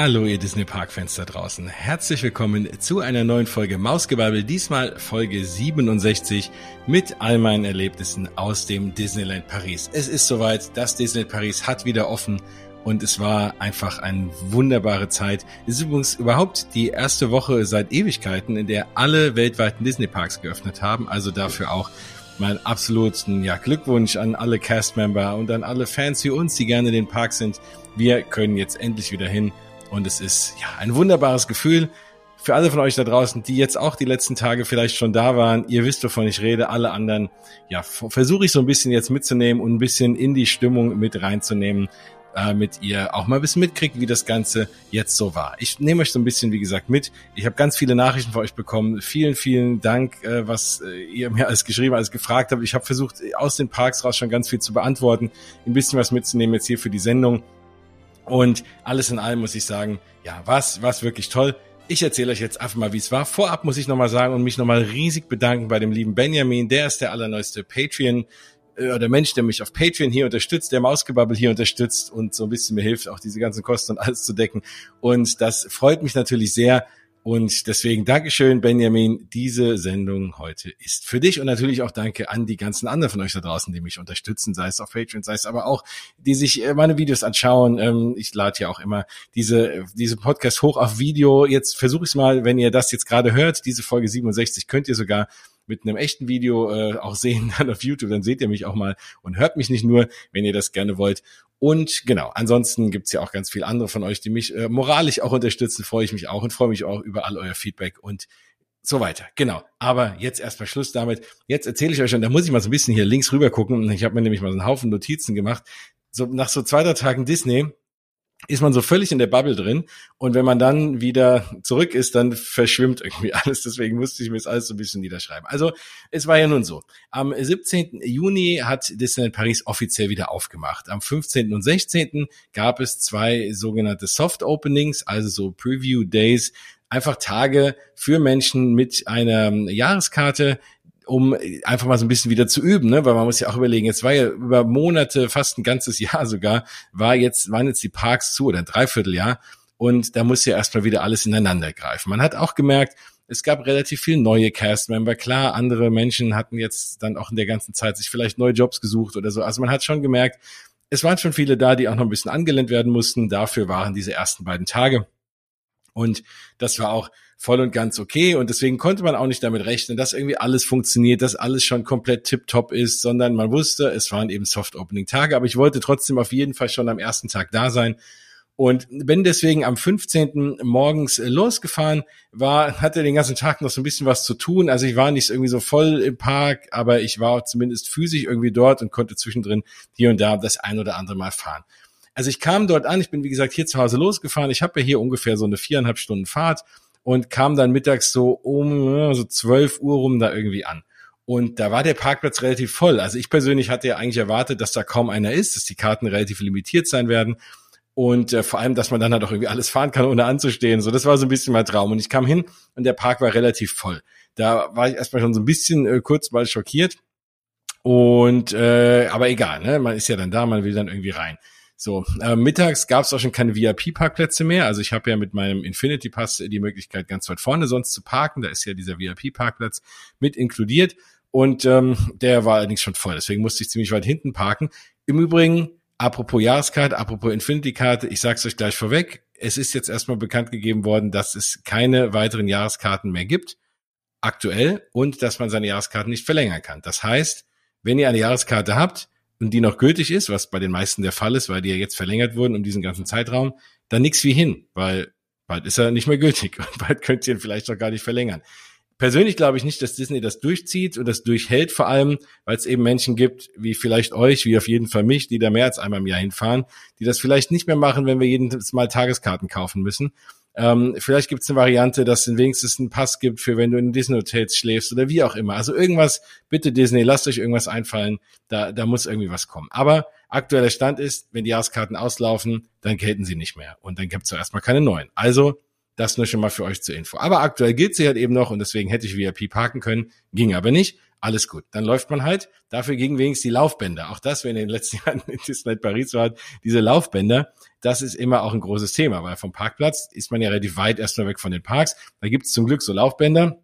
Hallo ihr Disney Park Fans da draußen. Herzlich willkommen zu einer neuen Folge Mausgebabbel, diesmal Folge 67 mit all meinen Erlebnissen aus dem Disneyland Paris. Es ist soweit, das Disneyland Paris hat wieder offen und es war einfach eine wunderbare Zeit. Es ist übrigens überhaupt die erste Woche seit Ewigkeiten, in der alle weltweiten Disney Parks geöffnet haben, also dafür auch mein absoluten ja, Glückwunsch an alle Castmember und an alle Fans wie uns, die gerne in den Park sind. Wir können jetzt endlich wieder hin und es ist ja ein wunderbares Gefühl. Für alle von euch da draußen, die jetzt auch die letzten Tage vielleicht schon da waren, ihr wisst, wovon ich rede, alle anderen, ja, versuche ich so ein bisschen jetzt mitzunehmen und ein bisschen in die Stimmung mit reinzunehmen, damit ihr auch mal ein bisschen mitkriegt, wie das Ganze jetzt so war. Ich nehme euch so ein bisschen, wie gesagt, mit. Ich habe ganz viele Nachrichten von euch bekommen. Vielen, vielen Dank, äh, was äh, ihr mir alles geschrieben, alles gefragt habt. Ich habe versucht, aus den Parks raus schon ganz viel zu beantworten, ein bisschen was mitzunehmen jetzt hier für die Sendung. Und alles in allem muss ich sagen, ja, was, was wirklich toll. Ich erzähle euch jetzt einfach mal, wie es war. Vorab muss ich nochmal sagen und mich nochmal riesig bedanken bei dem lieben Benjamin. Der ist der allerneueste Patreon äh, oder Mensch, der mich auf Patreon hier unterstützt, der Mausgebabbel hier unterstützt und so ein bisschen mir hilft, auch diese ganzen Kosten und alles zu decken. Und das freut mich natürlich sehr. Und deswegen Dankeschön, Benjamin. Diese Sendung heute ist für dich und natürlich auch danke an die ganzen anderen von euch da draußen, die mich unterstützen, sei es auf Patreon, sei es aber auch, die sich äh, meine Videos anschauen. Ähm, ich lade ja auch immer diese, diese Podcast hoch auf Video. Jetzt versuche ich es mal, wenn ihr das jetzt gerade hört, diese Folge 67, könnt ihr sogar mit einem echten Video äh, auch sehen dann auf YouTube. Dann seht ihr mich auch mal und hört mich nicht nur, wenn ihr das gerne wollt. Und genau, ansonsten gibt's ja auch ganz viele andere von euch, die mich äh, moralisch auch unterstützen. Freue ich mich auch und freue mich auch über all euer Feedback und so weiter. Genau. Aber jetzt erstmal Schluss damit. Jetzt erzähle ich euch schon, da muss ich mal so ein bisschen hier links rüber gucken. Ich habe mir nämlich mal so einen Haufen Notizen gemacht. So nach so zwei, drei Tagen Disney ist man so völlig in der Bubble drin. Und wenn man dann wieder zurück ist, dann verschwimmt irgendwie alles. Deswegen musste ich mir das alles so ein bisschen niederschreiben. Also es war ja nun so. Am 17. Juni hat Disneyland Paris offiziell wieder aufgemacht. Am 15. und 16. gab es zwei sogenannte Soft Openings, also so Preview Days, einfach Tage für Menschen mit einer Jahreskarte, um einfach mal so ein bisschen wieder zu üben, ne? weil man muss ja auch überlegen, jetzt war ja über Monate, fast ein ganzes Jahr sogar, war jetzt, waren jetzt die Parks zu oder ein Dreivierteljahr und da muss ja erstmal wieder alles ineinander greifen. Man hat auch gemerkt, es gab relativ viele neue Castmember. Klar, andere Menschen hatten jetzt dann auch in der ganzen Zeit sich vielleicht neue Jobs gesucht oder so. Also man hat schon gemerkt, es waren schon viele da, die auch noch ein bisschen angelehnt werden mussten. Dafür waren diese ersten beiden Tage. Und das war auch voll und ganz okay. Und deswegen konnte man auch nicht damit rechnen, dass irgendwie alles funktioniert, dass alles schon komplett tipptopp ist, sondern man wusste, es waren eben Soft-Opening-Tage. Aber ich wollte trotzdem auf jeden Fall schon am ersten Tag da sein. Und bin deswegen am 15. morgens losgefahren, war, hatte den ganzen Tag noch so ein bisschen was zu tun. Also ich war nicht irgendwie so voll im Park, aber ich war zumindest physisch irgendwie dort und konnte zwischendrin hier und da das ein oder andere Mal fahren. Also ich kam dort an, ich bin wie gesagt hier zu Hause losgefahren. Ich habe ja hier ungefähr so eine viereinhalb Stunden Fahrt und kam dann mittags so um so 12 Uhr rum da irgendwie an. Und da war der Parkplatz relativ voll. Also ich persönlich hatte ja eigentlich erwartet, dass da kaum einer ist, dass die Karten relativ limitiert sein werden. Und äh, vor allem, dass man dann halt auch irgendwie alles fahren kann, ohne anzustehen. So, das war so ein bisschen mein Traum. Und ich kam hin und der Park war relativ voll. Da war ich erstmal schon so ein bisschen äh, kurz mal schockiert. Und äh, aber egal, ne? Man ist ja dann da, man will dann irgendwie rein. So, äh, mittags gab es auch schon keine VIP-Parkplätze mehr. Also ich habe ja mit meinem Infinity Pass die Möglichkeit, ganz weit vorne sonst zu parken. Da ist ja dieser VIP-Parkplatz mit inkludiert. Und ähm, der war allerdings schon voll. Deswegen musste ich ziemlich weit hinten parken. Im Übrigen, apropos Jahreskarte, apropos Infinity-Karte, ich sag's euch gleich vorweg. Es ist jetzt erstmal bekannt gegeben worden, dass es keine weiteren Jahreskarten mehr gibt, aktuell, und dass man seine Jahreskarten nicht verlängern kann. Das heißt, wenn ihr eine Jahreskarte habt, und die noch gültig ist, was bei den meisten der Fall ist, weil die ja jetzt verlängert wurden um diesen ganzen Zeitraum, dann nix wie hin, weil bald ist er nicht mehr gültig und bald könnt ihr ihn vielleicht auch gar nicht verlängern. Persönlich glaube ich nicht, dass Disney das durchzieht und das durchhält, vor allem, weil es eben Menschen gibt, wie vielleicht euch, wie auf jeden Fall mich, die da mehr als einmal im Jahr hinfahren, die das vielleicht nicht mehr machen, wenn wir jedes Mal Tageskarten kaufen müssen. Ähm, vielleicht gibt es eine Variante, dass es wenigstens einen Pass gibt für wenn du in Disney Hotels schläfst oder wie auch immer. Also irgendwas, bitte Disney, lasst euch irgendwas einfallen. Da, da muss irgendwie was kommen. Aber aktueller Stand ist, wenn die Jahreskarten auslaufen, dann gelten sie nicht mehr. Und dann gibt es erstmal keine neuen. Also, das nur schon mal für euch zur Info. Aber aktuell gilt sie halt eben noch und deswegen hätte ich VIP parken können, ging aber nicht. Alles gut. Dann läuft man halt. Dafür gingen wenigstens die Laufbänder. Auch das, wenn in den letzten Jahren in Disneyland Paris war, diese Laufbänder, das ist immer auch ein großes Thema, weil vom Parkplatz ist man ja relativ weit erstmal weg von den Parks. Da gibt es zum Glück so Laufbänder,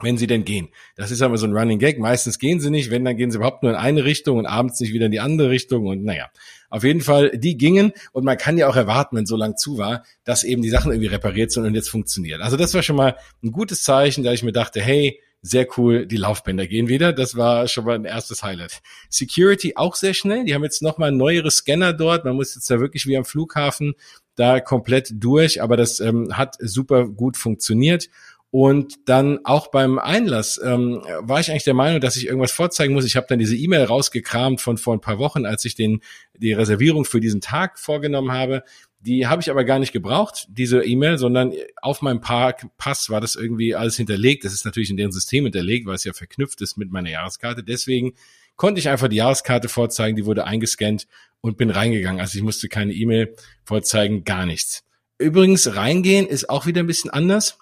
wenn sie denn gehen. Das ist aber so ein Running Gag. Meistens gehen sie nicht, wenn, dann gehen sie überhaupt nur in eine Richtung und abends nicht wieder in die andere Richtung und naja. Auf jeden Fall, die gingen und man kann ja auch erwarten, wenn so lang zu war, dass eben die Sachen irgendwie repariert sind und jetzt funktioniert. Also das war schon mal ein gutes Zeichen, da ich mir dachte, hey, sehr cool, die Laufbänder gehen wieder. Das war schon mal ein erstes Highlight. Security auch sehr schnell. Die haben jetzt nochmal neuere Scanner dort. Man muss jetzt da wirklich wie am Flughafen da komplett durch, aber das ähm, hat super gut funktioniert. Und dann auch beim Einlass ähm, war ich eigentlich der Meinung, dass ich irgendwas vorzeigen muss. Ich habe dann diese E-Mail rausgekramt von vor ein paar Wochen, als ich den die Reservierung für diesen Tag vorgenommen habe. Die habe ich aber gar nicht gebraucht, diese E-Mail, sondern auf meinem Parkpass war das irgendwie alles hinterlegt. Das ist natürlich in deren System hinterlegt, weil es ja verknüpft ist mit meiner Jahreskarte. Deswegen konnte ich einfach die Jahreskarte vorzeigen, die wurde eingescannt und bin reingegangen. Also ich musste keine E-Mail vorzeigen, gar nichts. Übrigens, reingehen ist auch wieder ein bisschen anders.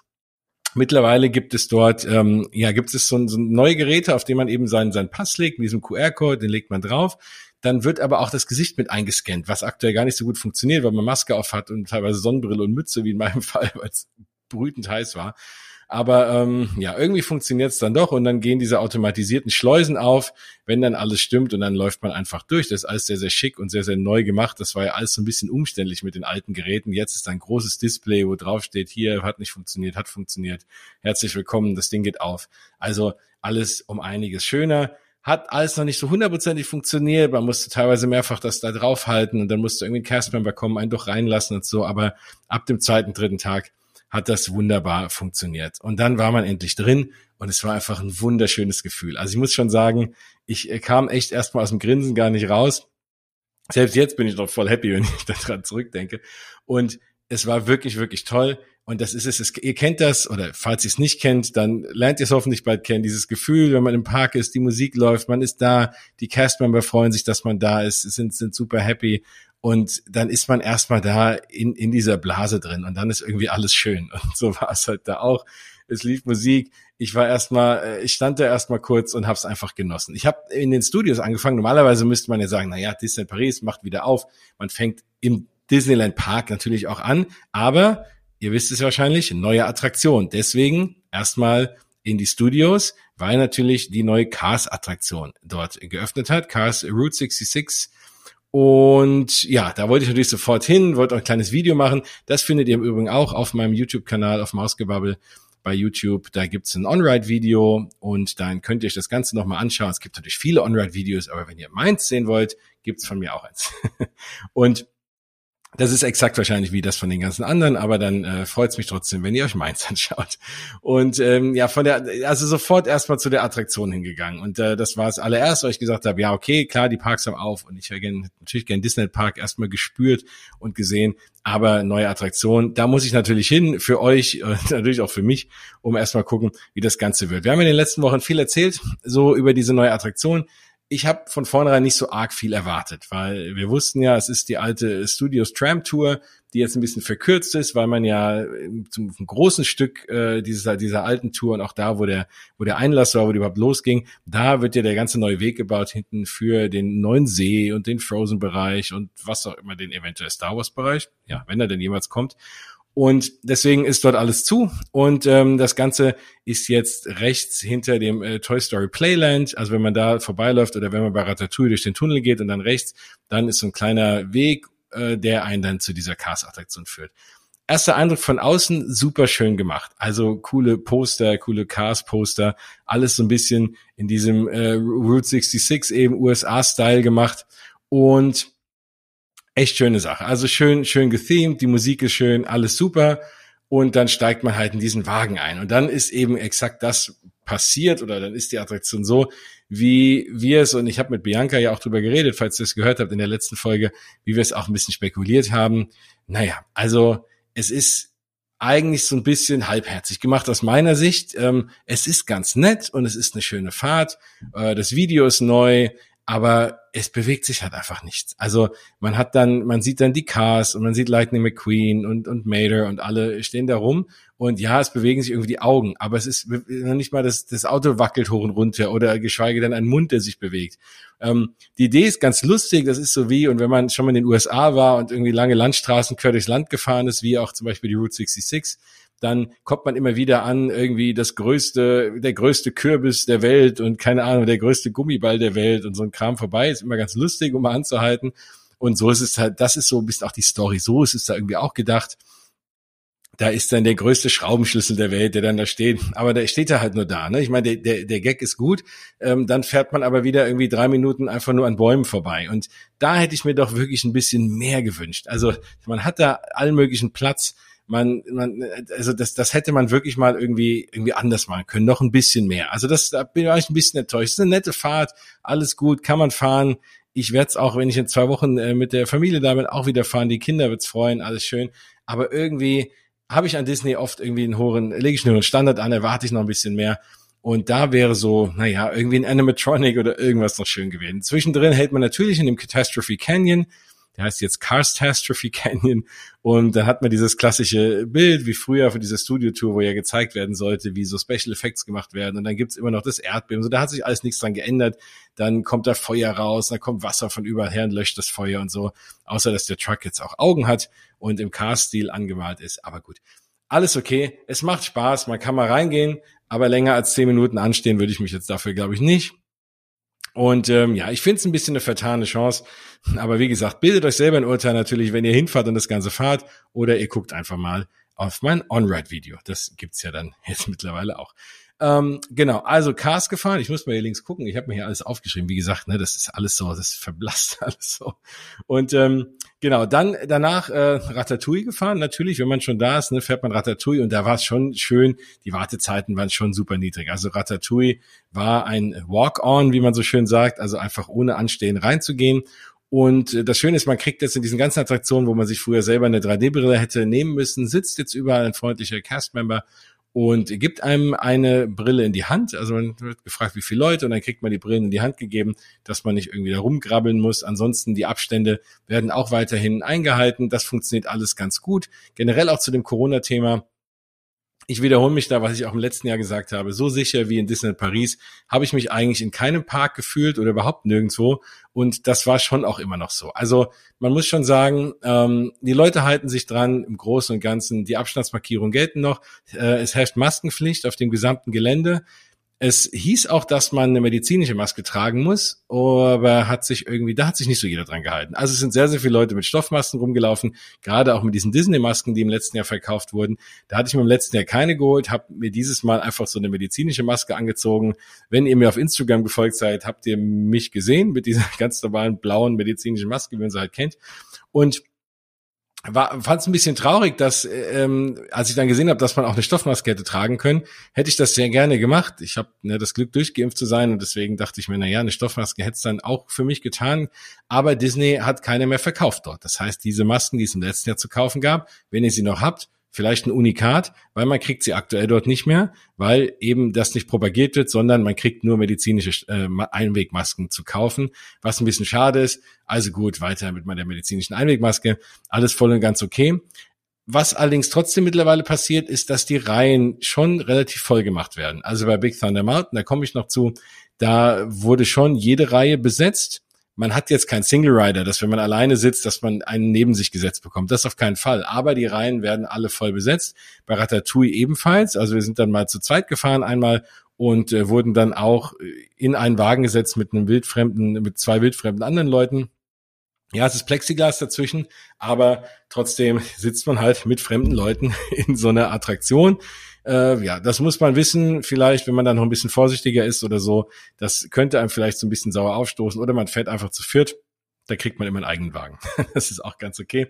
Mittlerweile gibt es dort, ähm, ja, gibt es so, so neue Geräte, auf denen man eben seinen, seinen Pass legt, mit diesem QR-Code, den legt man drauf. Dann wird aber auch das Gesicht mit eingescannt, was aktuell gar nicht so gut funktioniert, weil man Maske auf hat und teilweise Sonnenbrille und Mütze, wie in meinem Fall, weil es brütend heiß war. Aber ähm, ja, irgendwie funktioniert es dann doch und dann gehen diese automatisierten Schleusen auf, wenn dann alles stimmt und dann läuft man einfach durch. Das ist alles sehr, sehr schick und sehr, sehr neu gemacht. Das war ja alles so ein bisschen umständlich mit den alten Geräten. Jetzt ist ein großes Display, wo drauf steht, hier hat nicht funktioniert, hat funktioniert. Herzlich willkommen, das Ding geht auf. Also alles um einiges schöner hat alles noch nicht so hundertprozentig funktioniert. Man musste teilweise mehrfach das da draufhalten und dann musste irgendwie ein Castmember kommen, einen doch reinlassen und so. Aber ab dem zweiten, dritten Tag hat das wunderbar funktioniert. Und dann war man endlich drin und es war einfach ein wunderschönes Gefühl. Also ich muss schon sagen, ich äh, kam echt erstmal aus dem Grinsen gar nicht raus. Selbst jetzt bin ich noch voll happy, wenn ich daran zurückdenke. Und es war wirklich, wirklich toll. Und das ist es, es, ihr kennt das, oder falls ihr es nicht kennt, dann lernt ihr es hoffentlich bald kennen, dieses Gefühl, wenn man im Park ist, die Musik läuft, man ist da, die Castmember freuen sich, dass man da ist, sind, sind super happy und dann ist man erstmal da in, in dieser Blase drin und dann ist irgendwie alles schön. Und so war es halt da auch. Es lief Musik. Ich war erstmal, äh, ich stand da erstmal kurz und habe es einfach genossen. Ich habe in den Studios angefangen. Normalerweise müsste man ja sagen, na ja, Disneyland Paris macht wieder auf. Man fängt im Disneyland Park natürlich auch an, aber ihr wisst es wahrscheinlich, neue Attraktion. Deswegen erstmal in die Studios, weil natürlich die neue Cars Attraktion dort geöffnet hat. Cars Route 66 und ja, da wollte ich natürlich sofort hin, wollte auch ein kleines Video machen. Das findet ihr im Übrigen auch auf meinem YouTube-Kanal auf Mausgebabbel bei YouTube. Da gibt's ein On-Ride-Video und dann könnt ihr euch das Ganze nochmal anschauen. Es gibt natürlich viele On-Ride-Videos, aber wenn ihr meins sehen wollt, gibt's von mir auch eins. und das ist exakt wahrscheinlich wie das von den ganzen anderen, aber dann äh, freut es mich trotzdem, wenn ihr euch meins anschaut. Und ähm, ja, von der, also sofort erstmal zu der Attraktion hingegangen. Und äh, das war das allererste, wo ich gesagt habe, ja, okay, klar, die Parks haben auf und ich hätte gern, natürlich gern Disney Park erstmal gespürt und gesehen, aber neue Attraktion, da muss ich natürlich hin für euch und natürlich auch für mich, um erstmal gucken, wie das Ganze wird. Wir haben in den letzten Wochen viel erzählt, so über diese neue Attraktion ich habe von vornherein nicht so arg viel erwartet, weil wir wussten ja, es ist die alte Studios Tram Tour, die jetzt ein bisschen verkürzt ist, weil man ja zum großen Stück äh, dieser dieser alten Tour und auch da, wo der wo der Einlass war, wo die überhaupt losging, da wird ja der ganze neue Weg gebaut hinten für den neuen See und den Frozen Bereich und was auch immer den eventuell Star Wars Bereich, ja, wenn er denn jemals kommt. Und deswegen ist dort alles zu. Und ähm, das Ganze ist jetzt rechts hinter dem äh, Toy Story Playland. Also wenn man da vorbeiläuft oder wenn man bei Ratatouille durch den Tunnel geht und dann rechts, dann ist so ein kleiner Weg, äh, der einen dann zu dieser Cars-Attraktion führt. Erster Eindruck von außen, super schön gemacht. Also coole Poster, coole Cars-Poster, alles so ein bisschen in diesem äh, Route 66 eben USA-Style gemacht. Und echt schöne Sache. Also schön, schön gethemed, die Musik ist schön, alles super. Und dann steigt man halt in diesen Wagen ein. Und dann ist eben exakt das passiert oder dann ist die Attraktion so, wie wir es, und ich habe mit Bianca ja auch drüber geredet, falls ihr es gehört habt in der letzten Folge, wie wir es auch ein bisschen spekuliert haben. Naja, also es ist eigentlich so ein bisschen halbherzig gemacht aus meiner Sicht. Ähm, es ist ganz nett und es ist eine schöne Fahrt. Äh, das Video ist neu aber es bewegt sich halt einfach nichts. Also man hat dann, man sieht dann die Cars und man sieht Lightning McQueen und, und Mater und alle stehen da rum und ja, es bewegen sich irgendwie die Augen, aber es ist noch nicht mal das, das Auto wackelt hoch und runter oder geschweige denn ein Mund, der sich bewegt. Ähm, die Idee ist ganz lustig, das ist so wie, und wenn man schon mal in den USA war und irgendwie lange Landstraßen quer durchs Land gefahren ist, wie auch zum Beispiel die Route 66, dann kommt man immer wieder an, irgendwie das größte, der größte Kürbis der Welt und keine Ahnung, der größte Gummiball der Welt und so ein Kram vorbei. Ist immer ganz lustig, um mal anzuhalten. Und so ist es halt, das ist so ein bisschen auch die Story. So ist es da irgendwie auch gedacht. Da ist dann der größte Schraubenschlüssel der Welt, der dann da steht. Aber der steht da halt nur da. Ne? Ich meine, der, der, der Gag ist gut. Ähm, dann fährt man aber wieder irgendwie drei Minuten einfach nur an Bäumen vorbei. Und da hätte ich mir doch wirklich ein bisschen mehr gewünscht. Also man hat da allen möglichen Platz man, man, also das, das hätte man wirklich mal irgendwie, irgendwie anders machen können, noch ein bisschen mehr. Also das, da bin ich ein bisschen enttäuscht. Es ist eine nette Fahrt, alles gut, kann man fahren. Ich werde es auch, wenn ich in zwei Wochen äh, mit der Familie da bin, auch wieder fahren. Die Kinder wird's freuen, alles schön. Aber irgendwie habe ich an Disney oft irgendwie einen hohen, lege ich einen Standard an, erwarte ich noch ein bisschen mehr. Und da wäre so, naja, irgendwie ein Animatronic oder irgendwas noch schön gewesen. Zwischendrin hält man natürlich in dem Catastrophe Canyon der heißt jetzt Catastrophe Canyon. Und da hat man dieses klassische Bild wie früher für diese Studio-Tour, wo ja gezeigt werden sollte, wie so Special Effects gemacht werden. Und dann gibt's immer noch das Erdbeben, so da hat sich alles nichts dran geändert, dann kommt da Feuer raus, dann kommt Wasser von überall her und löscht das Feuer und so, außer dass der Truck jetzt auch Augen hat und im Car-Stil angemalt ist, aber gut. Alles okay, es macht Spaß, man kann mal reingehen, aber länger als zehn Minuten anstehen würde ich mich jetzt dafür, glaube ich, nicht. Und ähm, ja, ich finde es ein bisschen eine vertane Chance. Aber wie gesagt, bildet euch selber ein Urteil natürlich, wenn ihr hinfahrt und das Ganze fahrt. Oder ihr guckt einfach mal auf mein On-Ride-Video. Das gibt's ja dann jetzt mittlerweile auch. Ähm, genau, also Cars gefahren. Ich muss mal hier links gucken. Ich habe mir hier alles aufgeschrieben. Wie gesagt, ne, das ist alles so, das verblasst alles so. Und ähm, genau, dann danach äh, Ratatouille gefahren. Natürlich, wenn man schon da ist, ne, fährt man Ratatouille und da war es schon schön. Die Wartezeiten waren schon super niedrig. Also Ratatouille war ein Walk-on, wie man so schön sagt, also einfach ohne Anstehen reinzugehen. Und äh, das Schöne ist, man kriegt jetzt in diesen ganzen Attraktionen, wo man sich früher selber eine 3D-Brille hätte nehmen müssen, sitzt jetzt überall ein freundlicher Castmember und gibt einem eine Brille in die Hand. Also man wird gefragt, wie viele Leute und dann kriegt man die Brillen in die Hand gegeben, dass man nicht irgendwie da rumgrabbeln muss. Ansonsten die Abstände werden auch weiterhin eingehalten. Das funktioniert alles ganz gut. Generell auch zu dem Corona-Thema ich wiederhole mich da, was ich auch im letzten Jahr gesagt habe, so sicher wie in Disneyland Paris habe ich mich eigentlich in keinem Park gefühlt oder überhaupt nirgendwo. Und das war schon auch immer noch so. Also man muss schon sagen, ähm, die Leute halten sich dran im Großen und Ganzen. Die Abstandsmarkierungen gelten noch. Äh, es herrscht Maskenpflicht auf dem gesamten Gelände. Es hieß auch, dass man eine medizinische Maske tragen muss, aber hat sich irgendwie, da hat sich nicht so jeder dran gehalten. Also es sind sehr, sehr viele Leute mit Stoffmasken rumgelaufen, gerade auch mit diesen Disney-Masken, die im letzten Jahr verkauft wurden. Da hatte ich mir im letzten Jahr keine geholt, habe mir dieses Mal einfach so eine medizinische Maske angezogen. Wenn ihr mir auf Instagram gefolgt seid, habt ihr mich gesehen mit dieser ganz normalen blauen medizinischen Maske, wie man sie halt kennt. Und war fand es ein bisschen traurig, dass ähm, als ich dann gesehen habe, dass man auch eine Stoffmaske hätte tragen können, hätte ich das sehr gerne gemacht. Ich habe ne, das Glück, durchgeimpft zu sein und deswegen dachte ich mir, na ja, eine Stoffmaske hätte es dann auch für mich getan. Aber Disney hat keine mehr verkauft dort. Das heißt, diese Masken, die es im letzten Jahr zu kaufen gab, wenn ihr sie noch habt, vielleicht ein Unikat, weil man kriegt sie aktuell dort nicht mehr, weil eben das nicht propagiert wird, sondern man kriegt nur medizinische äh, Einwegmasken zu kaufen, was ein bisschen schade ist. Also gut, weiter mit meiner medizinischen Einwegmaske. Alles voll und ganz okay. Was allerdings trotzdem mittlerweile passiert, ist, dass die Reihen schon relativ voll gemacht werden. Also bei Big Thunder Mountain, da komme ich noch zu, da wurde schon jede Reihe besetzt man hat jetzt kein Single Rider, dass wenn man alleine sitzt, dass man einen neben sich gesetzt bekommt. Das auf keinen Fall. Aber die Reihen werden alle voll besetzt. Bei Ratatouille ebenfalls. Also wir sind dann mal zu zweit gefahren einmal und äh, wurden dann auch in einen Wagen gesetzt mit einem wildfremden, mit zwei wildfremden anderen Leuten. Ja, es ist Plexiglas dazwischen, aber trotzdem sitzt man halt mit fremden Leuten in so einer Attraktion. Äh, ja, das muss man wissen, vielleicht, wenn man dann noch ein bisschen vorsichtiger ist oder so. Das könnte einem vielleicht so ein bisschen sauer aufstoßen oder man fährt einfach zu viert. Da kriegt man immer einen eigenen Wagen. das ist auch ganz okay.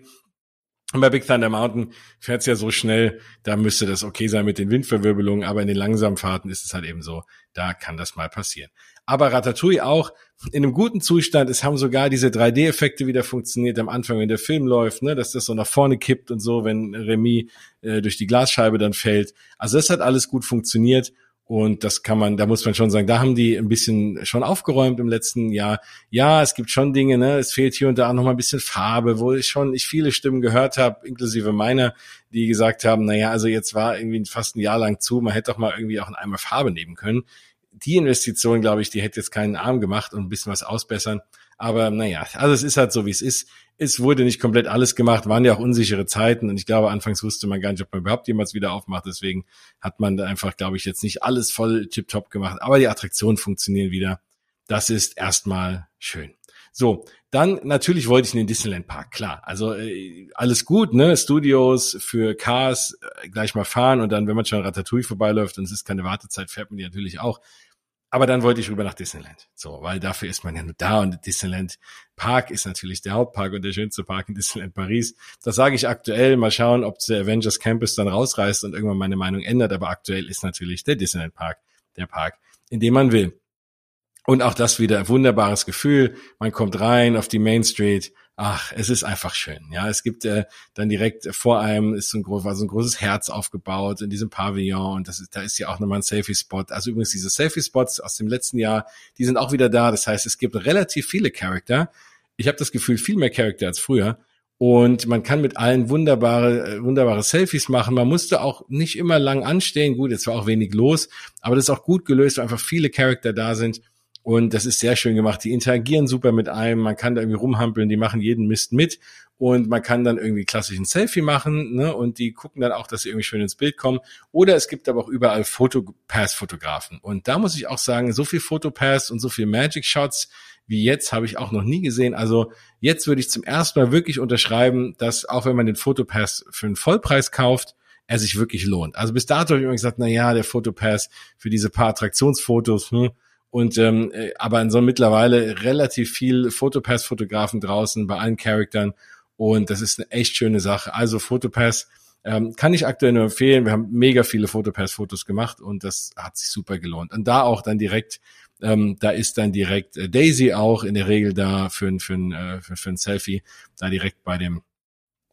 Und bei Big Thunder Mountain fährt es ja so schnell, da müsste das okay sein mit den Windverwirbelungen, aber in den langsamen Fahrten ist es halt eben so, da kann das mal passieren. Aber Ratatouille auch in einem guten Zustand. Es haben sogar diese 3D-Effekte wieder funktioniert am Anfang, wenn der Film läuft, ne, dass das so nach vorne kippt und so, wenn Remy äh, durch die Glasscheibe dann fällt. Also das hat alles gut funktioniert. Und das kann man, da muss man schon sagen, da haben die ein bisschen schon aufgeräumt im letzten Jahr. Ja, es gibt schon Dinge, ne, es fehlt hier und da auch noch mal ein bisschen Farbe, wo ich schon ich viele Stimmen gehört habe, inklusive meiner, die gesagt haben, na ja, also jetzt war irgendwie fast ein Jahr lang zu, man hätte doch mal irgendwie auch einen Eimer Farbe nehmen können. Die Investition, glaube ich, die hätte jetzt keinen Arm gemacht und ein bisschen was ausbessern. Aber naja, also es ist halt so, wie es ist. Es wurde nicht komplett alles gemacht, waren ja auch unsichere Zeiten und ich glaube, anfangs wusste man gar nicht, ob man überhaupt jemals wieder aufmacht. Deswegen hat man da einfach, glaube ich, jetzt nicht alles voll tipptopp gemacht. Aber die Attraktionen funktionieren wieder. Das ist erstmal schön. So, dann natürlich wollte ich in den Disneyland Park, klar. Also äh, alles gut, ne? Studios für Cars äh, gleich mal fahren und dann, wenn man schon Ratatouille vorbeiläuft und es ist keine Wartezeit, fährt man die natürlich auch. Aber dann wollte ich rüber nach Disneyland. So, weil dafür ist man ja nur da und Disneyland Park ist natürlich der Hauptpark und der schönste Park in Disneyland Paris. Das sage ich aktuell. Mal schauen, ob der Avengers Campus dann rausreißt und irgendwann meine Meinung ändert. Aber aktuell ist natürlich der Disneyland Park der Park, in dem man will. Und auch das wieder ein wunderbares Gefühl. Man kommt rein auf die Main Street ach, es ist einfach schön. Ja, es gibt äh, dann direkt vor einem ist so ein, war so ein großes Herz aufgebaut in diesem Pavillon und das ist, da ist ja auch nochmal ein Selfie-Spot. Also übrigens diese Selfie-Spots aus dem letzten Jahr, die sind auch wieder da. Das heißt, es gibt relativ viele Charakter. Ich habe das Gefühl, viel mehr Charakter als früher. Und man kann mit allen wunderbare, äh, wunderbare Selfies machen. Man musste auch nicht immer lang anstehen. Gut, jetzt war auch wenig los, aber das ist auch gut gelöst, weil einfach viele Charakter da sind. Und das ist sehr schön gemacht. Die interagieren super mit einem. Man kann da irgendwie rumhampeln. Die machen jeden Mist mit. Und man kann dann irgendwie klassisch ein Selfie machen. Ne? Und die gucken dann auch, dass sie irgendwie schön ins Bild kommen. Oder es gibt aber auch überall Fotopass-Fotografen. Und da muss ich auch sagen, so viel Fotopass und so viel Magic Shots wie jetzt habe ich auch noch nie gesehen. Also jetzt würde ich zum ersten Mal wirklich unterschreiben, dass auch wenn man den Fotopass für einen Vollpreis kauft, er sich wirklich lohnt. Also bis dato habe ich immer gesagt, na ja, der Fotopass für diese paar Attraktionsfotos, hm, und ähm, äh, aber in so mittlerweile relativ viel Fotopass-Fotografen draußen bei allen Charaktern und das ist eine echt schöne Sache. Also Fotopass ähm, kann ich aktuell nur empfehlen. Wir haben mega viele Fotopass-Fotos gemacht und das hat sich super gelohnt. Und da auch dann direkt, ähm, da ist dann direkt äh, Daisy auch in der Regel da für, ein für, ein, äh, für, für ein Selfie, da direkt bei dem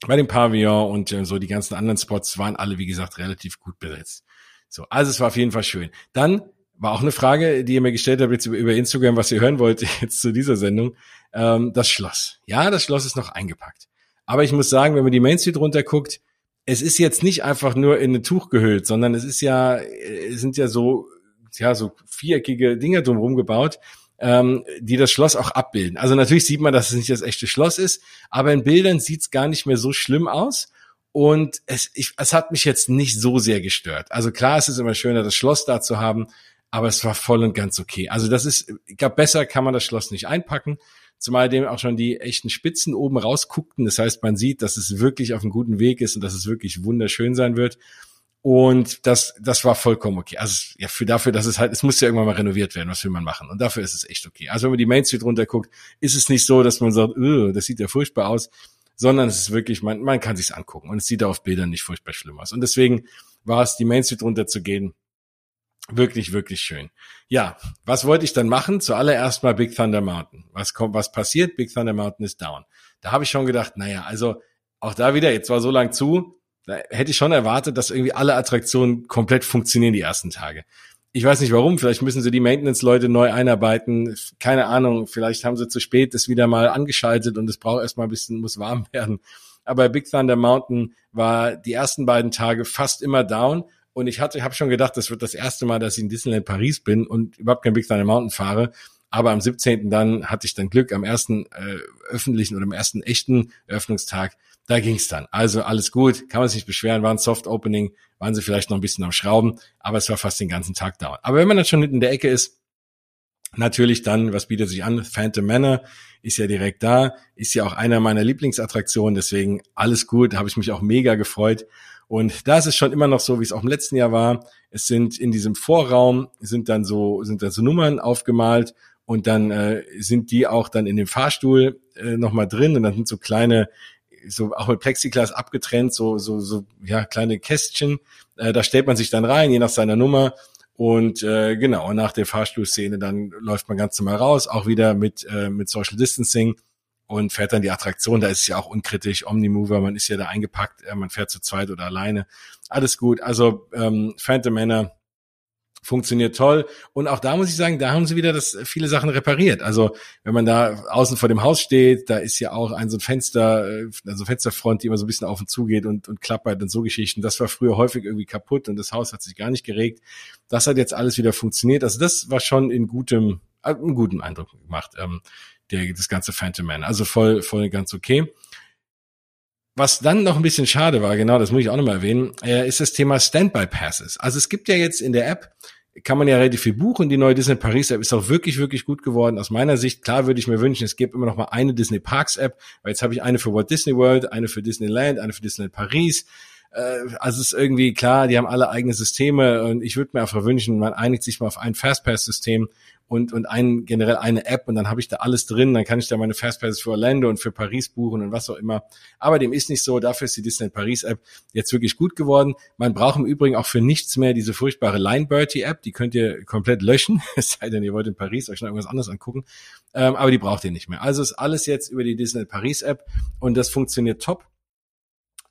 bei dem Pavillon und äh, so die ganzen anderen Spots waren alle, wie gesagt, relativ gut besetzt. So, also es war auf jeden Fall schön. Dann war auch eine Frage, die ihr mir gestellt habt jetzt über Instagram, was ihr hören wollt jetzt zu dieser Sendung. Ähm, das Schloss. Ja, das Schloss ist noch eingepackt. Aber ich muss sagen, wenn man die Main Street runterguckt, es ist jetzt nicht einfach nur in ein Tuch gehüllt, sondern es ist ja, es sind ja so, ja, so viereckige Dinger drumherum gebaut, ähm, die das Schloss auch abbilden. Also natürlich sieht man, dass es nicht das echte Schloss ist, aber in Bildern sieht es gar nicht mehr so schlimm aus. Und es, ich, es hat mich jetzt nicht so sehr gestört. Also klar, es ist immer schöner, das Schloss da zu haben, aber es war voll und ganz okay. Also das ist, ich glaube, besser kann man das Schloss nicht einpacken, zumal dem auch schon die echten Spitzen oben rausguckten. Das heißt, man sieht, dass es wirklich auf einem guten Weg ist und dass es wirklich wunderschön sein wird. Und das, das war vollkommen okay. Also ja, für dafür, dass es halt, es muss ja irgendwann mal renoviert werden. Was will man machen? Und dafür ist es echt okay. Also wenn man die Main Street runterguckt, ist es nicht so, dass man sagt, das sieht ja furchtbar aus, sondern es ist wirklich, man, man kann sich's angucken und es sieht auf Bildern nicht furchtbar schlimm aus. Und deswegen war es, die Main Street runterzugehen, Wirklich, wirklich schön. Ja, was wollte ich dann machen? Zuallererst mal Big Thunder Mountain. Was kommt, was passiert? Big Thunder Mountain ist down. Da habe ich schon gedacht, naja, also auch da wieder, jetzt war so lang zu, da hätte ich schon erwartet, dass irgendwie alle Attraktionen komplett funktionieren die ersten Tage. Ich weiß nicht warum, vielleicht müssen sie die Maintenance-Leute neu einarbeiten. Keine Ahnung, vielleicht haben sie zu spät das wieder mal angeschaltet und es braucht erstmal ein bisschen, muss warm werden. Aber Big Thunder Mountain war die ersten beiden Tage fast immer down und ich hatte, habe schon gedacht, das wird das erste Mal, dass ich in Disneyland Paris bin und überhaupt kein Big Thunder Mountain fahre. Aber am 17. dann hatte ich dann Glück, am ersten äh, öffentlichen oder am ersten echten Eröffnungstag, da ging's dann. Also alles gut, kann man sich nicht beschweren, war ein Soft Opening, waren sie vielleicht noch ein bisschen am Schrauben, aber es war fast den ganzen Tag dauern. Aber wenn man dann schon in der Ecke ist, natürlich dann, was bietet sich an? Phantom Manor ist ja direkt da, ist ja auch einer meiner Lieblingsattraktionen, deswegen alles gut, habe ich mich auch mega gefreut. Und da ist es schon immer noch so, wie es auch im letzten Jahr war. Es sind in diesem Vorraum sind dann so sind da so Nummern aufgemalt und dann äh, sind die auch dann in dem Fahrstuhl äh, noch mal drin und dann sind so kleine so auch mit Plexiglas abgetrennt, so so so ja kleine Kästchen. Äh, da stellt man sich dann rein, je nach seiner Nummer. Und äh, genau, nach der Fahrstuhlszene dann läuft man ganz normal raus, auch wieder mit, äh, mit Social Distancing und fährt dann die Attraktion. Da ist es ja auch unkritisch. Omnimover, man ist ja da eingepackt, äh, man fährt zu zweit oder alleine. Alles gut. Also ähm, Phantom Manor funktioniert toll. Und auch da muss ich sagen, da haben sie wieder das viele Sachen repariert. Also wenn man da außen vor dem Haus steht, da ist ja auch ein so ein Fenster, äh, also Fensterfront, die immer so ein bisschen auf und zu geht und, und klappert und so Geschichten. Das war früher häufig irgendwie kaputt und das Haus hat sich gar nicht geregt. Das hat jetzt alles wieder funktioniert. Also das war schon in gutem, äh, einen guten Eindruck gemacht, ähm, der, das ganze Phantom Man. Also voll, voll ganz okay. Was dann noch ein bisschen schade war, genau, das muss ich auch nochmal erwähnen, äh, ist das Thema Standby Passes. Also es gibt ja jetzt in der App, kann man ja relativ viel buchen. Die neue Disney Paris App ist auch wirklich, wirklich gut geworden. Aus meiner Sicht, klar würde ich mir wünschen, es gibt immer noch mal eine Disney Parks App, weil jetzt habe ich eine für Walt Disney World, eine für Disneyland, eine für Disneyland Paris. Äh, also es ist irgendwie klar, die haben alle eigene Systeme und ich würde mir einfach wünschen, man einigt sich mal auf ein Fastpass-System und, und ein, generell eine App und dann habe ich da alles drin, dann kann ich da meine Fastpasses für Orlando und für Paris buchen und was auch immer. Aber dem ist nicht so, dafür ist die Disney Paris App jetzt wirklich gut geworden. Man braucht im Übrigen auch für nichts mehr diese furchtbare Line Bertie App, die könnt ihr komplett löschen, es sei denn, ihr wollt in Paris euch noch irgendwas anderes angucken, ähm, aber die braucht ihr nicht mehr. Also ist alles jetzt über die Disney Paris App und das funktioniert top.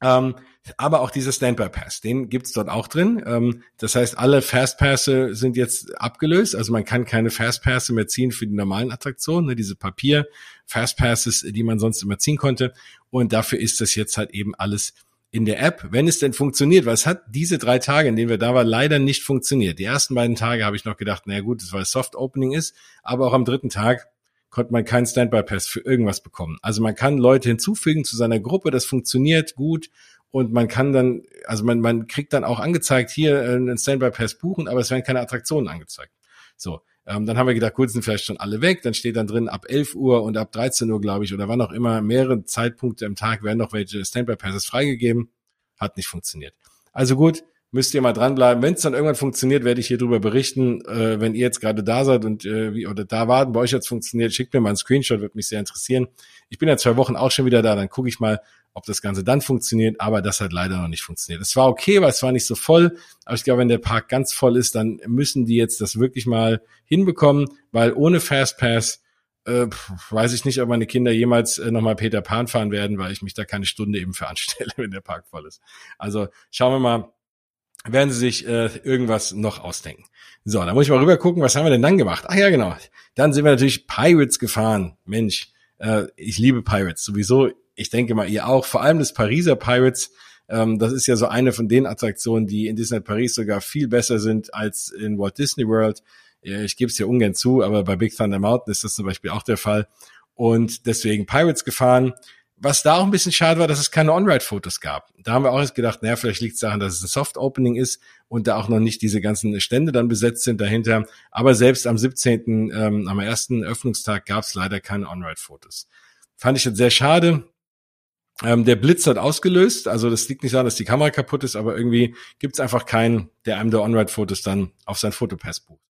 Ähm, aber auch dieser Standby Pass, den gibt's dort auch drin. Ähm, das heißt, alle Fastpässe sind jetzt abgelöst. Also man kann keine Fastpässe mehr ziehen für die normalen Attraktionen, ne, diese Papier Fastpasses, die man sonst immer ziehen konnte. Und dafür ist das jetzt halt eben alles in der App, wenn es denn funktioniert, weil es hat diese drei Tage, in denen wir da waren, leider nicht funktioniert. Die ersten beiden Tage habe ich noch gedacht, naja gut, das weil Soft Opening ist, aber auch am dritten Tag konnte man keinen Standby-Pass für irgendwas bekommen. Also man kann Leute hinzufügen zu seiner Gruppe, das funktioniert gut und man kann dann, also man, man kriegt dann auch angezeigt, hier äh, einen Standby-Pass buchen, aber es werden keine Attraktionen angezeigt. So, ähm, dann haben wir gedacht, gut, sind vielleicht schon alle weg. Dann steht dann drin, ab 11 Uhr und ab 13 Uhr, glaube ich, oder wann auch immer, mehrere Zeitpunkte im Tag werden noch welche Standby-Passes freigegeben. Hat nicht funktioniert. Also gut, müsst ihr mal dranbleiben. Wenn es dann irgendwann funktioniert, werde ich hier drüber berichten. Äh, wenn ihr jetzt gerade da seid und äh, wie oder da warten, bei euch jetzt funktioniert, schickt mir mal einen Screenshot, würde mich sehr interessieren. Ich bin ja zwei Wochen auch schon wieder da, dann gucke ich mal, ob das Ganze dann funktioniert, aber das hat leider noch nicht funktioniert. Es war okay, weil es war nicht so voll, aber ich glaube, wenn der Park ganz voll ist, dann müssen die jetzt das wirklich mal hinbekommen, weil ohne Fastpass äh, weiß ich nicht, ob meine Kinder jemals äh, nochmal Peter Pan fahren werden, weil ich mich da keine Stunde eben für anstelle, wenn der Park voll ist. Also schauen wir mal, werden sie sich äh, irgendwas noch ausdenken. So, dann muss ich mal rüber gucken, was haben wir denn dann gemacht? Ach ja, genau. Dann sind wir natürlich Pirates gefahren. Mensch, äh, ich liebe Pirates sowieso. Ich denke mal, ihr auch. Vor allem das Pariser Pirates. Ähm, das ist ja so eine von den Attraktionen, die in Disney Paris sogar viel besser sind als in Walt Disney World. Ich gebe es ja ungern zu, aber bei Big Thunder Mountain ist das zum Beispiel auch der Fall. Und deswegen Pirates gefahren. Was da auch ein bisschen schade war, dass es keine On-Ride-Fotos gab. Da haben wir auch jetzt gedacht, naja, vielleicht liegt es daran, dass es ein Soft-Opening ist und da auch noch nicht diese ganzen Stände dann besetzt sind dahinter. Aber selbst am 17., ähm, am ersten Öffnungstag gab es leider keine On-Ride-Fotos. Fand ich jetzt sehr schade. Ähm, der Blitz hat ausgelöst, also das liegt nicht daran, dass die Kamera kaputt ist, aber irgendwie gibt es einfach keinen, der einem der On-Ride-Fotos dann auf sein Fotopass bucht